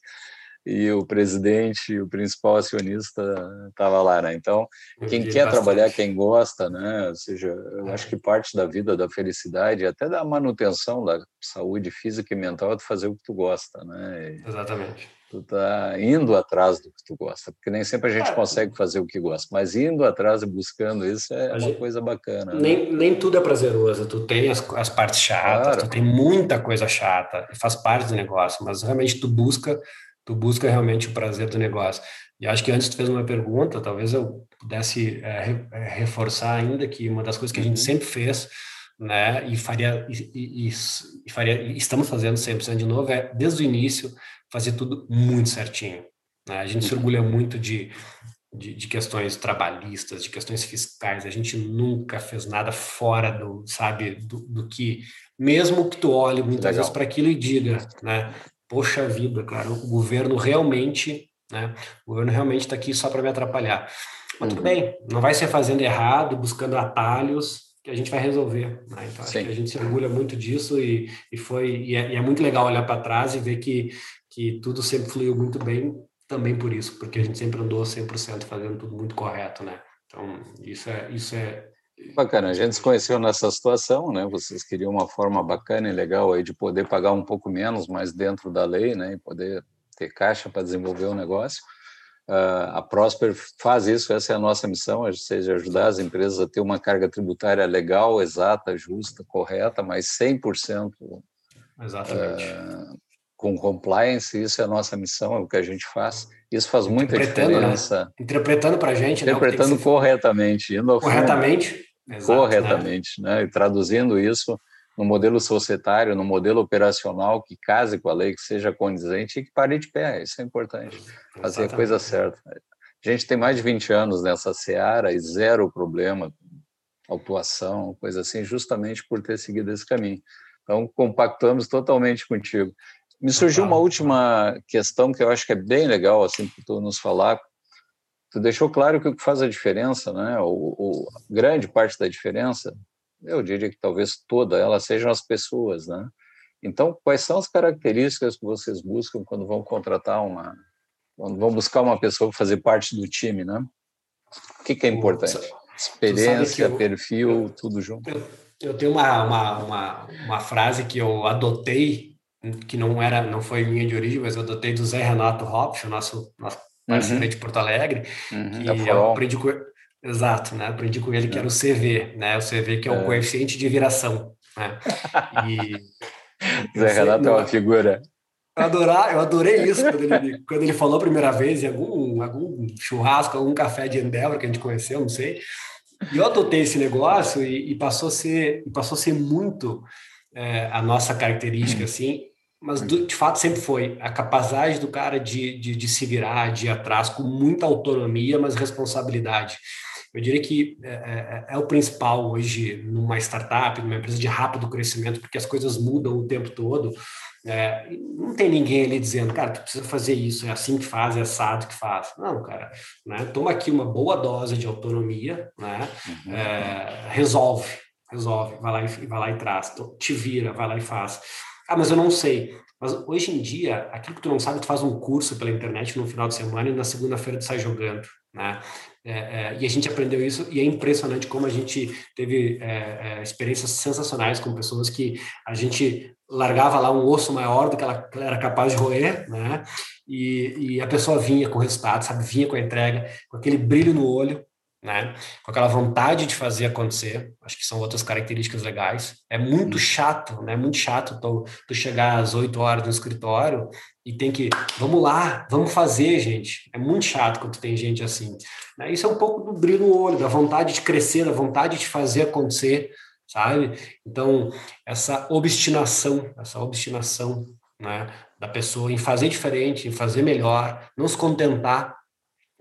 e o presidente, o principal acionista estava lá, né? Então, quem quer bastante. trabalhar, quem gosta, né? Ou seja, eu acho que parte da vida, da felicidade, até da manutenção da saúde física e mental é tu fazer o que tu gosta, né? E Exatamente tu tá indo atrás do que tu gosta, porque nem sempre a gente é. consegue fazer o que gosta, mas indo atrás e buscando isso é a uma gente, coisa bacana. Né? Nem, né? nem tudo é prazeroso, tu tem as, as partes chatas, claro. tu tem muita coisa chata, faz parte do negócio, mas realmente tu busca, tu busca realmente o prazer do negócio. E acho que antes tu fez uma pergunta, talvez eu pudesse é, reforçar ainda que uma das coisas que a gente uhum. sempre fez, né, e faria, e, e, e faria, estamos fazendo 100% de novo, é desde o início fazer tudo muito certinho. Né? A gente se orgulha muito de, de, de, questões trabalhistas, de questões fiscais. A gente nunca fez nada fora do, sabe, do, do que, mesmo que tu olhe muitas Legal. vezes para aquilo e diga, né? Poxa vida, cara, o governo realmente, né? O governo realmente está aqui só para me atrapalhar. Mas tudo uhum. bem, não vai ser fazendo errado, buscando atalhos que a gente vai resolver. Né? Então, a gente se orgulha muito disso e, e foi e é, e é muito legal olhar para trás e ver que que tudo sempre fluiu muito bem também por isso, porque a gente sempre andou 100% fazendo tudo muito correto, né? Então, isso é isso é Bacana, a gente se conheceu nessa situação, né? Vocês queriam uma forma bacana e legal aí de poder pagar um pouco menos, mas dentro da lei, né? E poder ter caixa para desenvolver o negócio. Uh, a Prosper faz isso, essa é a nossa missão, ou seja, ajudar as empresas a ter uma carga tributária legal, exata, justa, correta, mas 100% Exatamente. Uh, com compliance, isso é a nossa missão, é o que a gente faz. Isso faz muita né? diferença. Né? Interpretando para a gente, Interpretando né, corretamente, indo corretamente. Exato, corretamente, né? né? E traduzindo isso no modelo societário, no modelo operacional que case com a lei, que seja condizente e que pare de pé. Isso é importante. Fazer Exatamente. a coisa certa. A gente tem mais de 20 anos nessa seara e zero problema, autuação, coisa assim, justamente por ter seguido esse caminho. Então, compactamos totalmente contigo. Me surgiu uma última questão que eu acho que é bem legal, assim, para tu nos falar. Tu deixou claro que o que faz a diferença, né, o, grande parte da diferença, eu diria que talvez toda ela sejam as pessoas, né? Então, quais são as características que vocês buscam quando vão contratar uma, quando vão buscar uma pessoa para fazer parte do time, né? O que, que é importante? Experiência, eu, perfil, eu, tudo junto. Eu, eu tenho uma, uma, uma, uma frase que eu adotei que não era, não foi minha de origem, mas eu adotei do Zé Renato Hopf, o nosso, nosso parceiro uhum. de Porto Alegre, uhum, que eu aprendi com exato, né? Aprendi com ele que era o CV, né? O CV que é o é. coeficiente de viração, né? E Zé Renato é uma figura. Eu, adorar, eu adorei isso quando ele, quando ele falou a primeira vez em algum, algum churrasco, algum café de Endeavor que a gente conheceu, não sei. E eu adotei esse negócio e, e passou a ser, passou a ser muito é, a nossa característica, uhum. assim, mas do, de fato sempre foi a capacidade do cara de, de, de, se virar, de ir atrás com muita autonomia, mas responsabilidade. Eu diria que é, é, é, o principal hoje numa startup, numa empresa de rápido crescimento, porque as coisas mudam o tempo todo. É, não tem ninguém ali dizendo, cara, tu precisa fazer isso, é assim que faz, é assado que faz. Não, cara, né? toma aqui uma boa dose de autonomia, né? Uhum. É, resolve, resolve, vai lá e vai lá e traz, te vira, vai lá e faz. Ah, mas eu não sei. Mas hoje em dia, aquilo que tu não sabe, tu faz um curso pela internet no final de semana e na segunda-feira tu sai jogando. né? É, é, e a gente aprendeu isso e é impressionante como a gente teve é, é experiências sensacionais com pessoas que a gente largava lá um osso maior do que ela era capaz de roer, né? E, e a pessoa vinha com o resultado, sabe? Vinha com a entrega, com aquele brilho no olho, né? Com aquela vontade de fazer acontecer. Acho que são outras características legais. É muito chato, né? Muito chato tu, tu chegar às 8 horas no escritório e tem que, vamos lá, vamos fazer, gente. É muito chato quando tem gente assim. Né? Isso é um pouco do brilho no olho, da vontade de crescer, da vontade de fazer acontecer, sabe? Então, essa obstinação, essa obstinação, né? Da pessoa em fazer diferente, em fazer melhor, não se contentar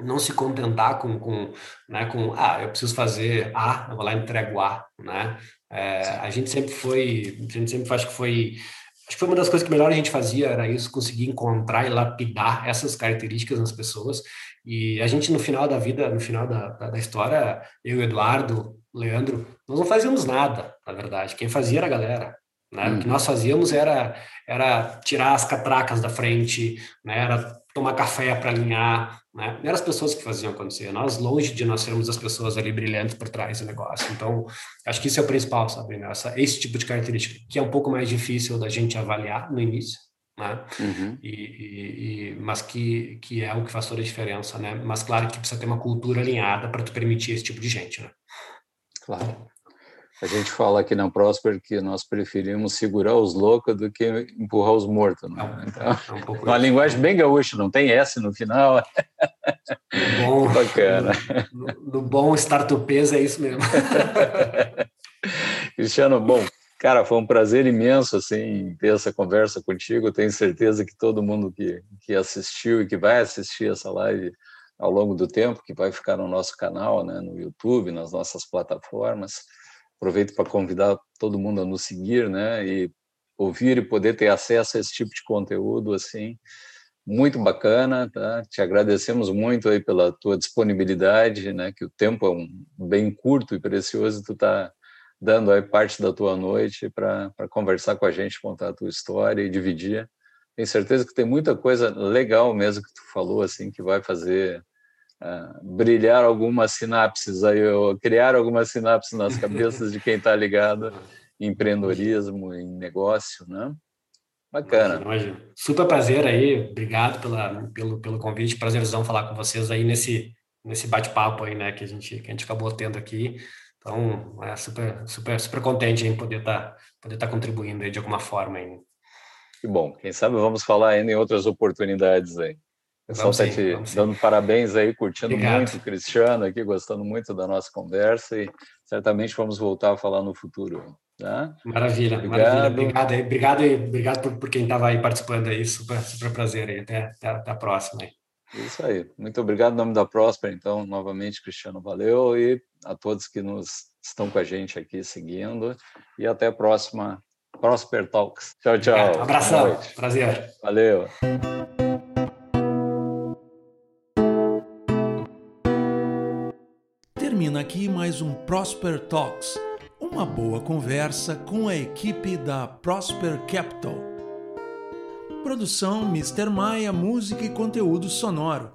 não se contentar com, com, né, com ah, eu preciso fazer A, eu vou lá e entrego A, né? É, a gente sempre foi, a gente sempre acho que foi, acho que foi uma das coisas que melhor a gente fazia era isso, conseguir encontrar e lapidar essas características nas pessoas. E a gente no final da vida, no final da, da, da história, eu, Eduardo, Leandro, nós não fazíamos nada, na verdade. Quem fazia era a galera. Né? Hum. O que uhum. nós fazíamos era, era tirar as catracas da frente, né? era tomar café para alinhar, né? Não eram as pessoas que faziam acontecer, nós longe de nós sermos as pessoas ali brilhantes por trás do negócio. Então, acho que isso é o principal, sabe? Né? Essa, esse tipo de característica, que é um pouco mais difícil da gente avaliar no início, né? Uhum. E, e, e, mas que, que é o que faz toda a diferença, né? Mas claro que precisa ter uma cultura alinhada para tu permitir esse tipo de gente, né? Claro. A gente fala aqui na Prosper que nós preferimos segurar os loucos do que empurrar os mortos. Né? Então, é um uma linguagem bem gaúcha, não tem S no final. Bom, Bacana. No, no bom startupês é isso mesmo. Cristiano, bom, cara, foi um prazer imenso assim ter essa conversa contigo. Tenho certeza que todo mundo que, que assistiu e que vai assistir essa live ao longo do tempo, que vai ficar no nosso canal, né, no YouTube, nas nossas plataformas, Aproveito para convidar todo mundo a nos seguir, né? E ouvir e poder ter acesso a esse tipo de conteúdo, assim, muito bacana, tá? Te agradecemos muito aí pela tua disponibilidade, né? Que o tempo é um bem curto e precioso, tu tá dando aí parte da tua noite para conversar com a gente, contar a tua história e dividir. Tenho certeza que tem muita coisa legal mesmo que tu falou, assim, que vai fazer brilhar algumas sinapses aí, ou criar algumas sinapses nas cabeças de quem está ligado em empreendedorismo, em negócio, né? Bacana. Imagina, imagina. Super prazer aí, obrigado pela, pelo, pelo convite, prazerzão falar com vocês aí nesse, nesse bate-papo aí, né, que a gente, que a gente acabou tendo aqui. Então, é super, super, super contente em poder estar tá, poder tá contribuindo aí de alguma forma aí. Que bom. Quem sabe vamos falar ainda em outras oportunidades aí. Pessoal está te dando parabéns aí, curtindo Obrigado. muito o Cristiano aqui, gostando muito da nossa conversa e certamente vamos voltar a falar no futuro. Tá? Maravilha, obrigado. maravilha. Obrigado, aí, obrigado, aí, obrigado por, por quem estava aí participando aí. Super, super prazer aí. Até, até, até a próxima. Aí. Isso aí. Muito obrigado em nome da Prosper, então, novamente, Cristiano, valeu. E a todos que nos estão com a gente aqui seguindo. E até a próxima Prosper Talks. Tchau, tchau. Um abração. Prazer. Valeu. Termina aqui mais um Prosper Talks, uma boa conversa com a equipe da Prosper Capital. Produção Mr. Maia, música e conteúdo sonoro.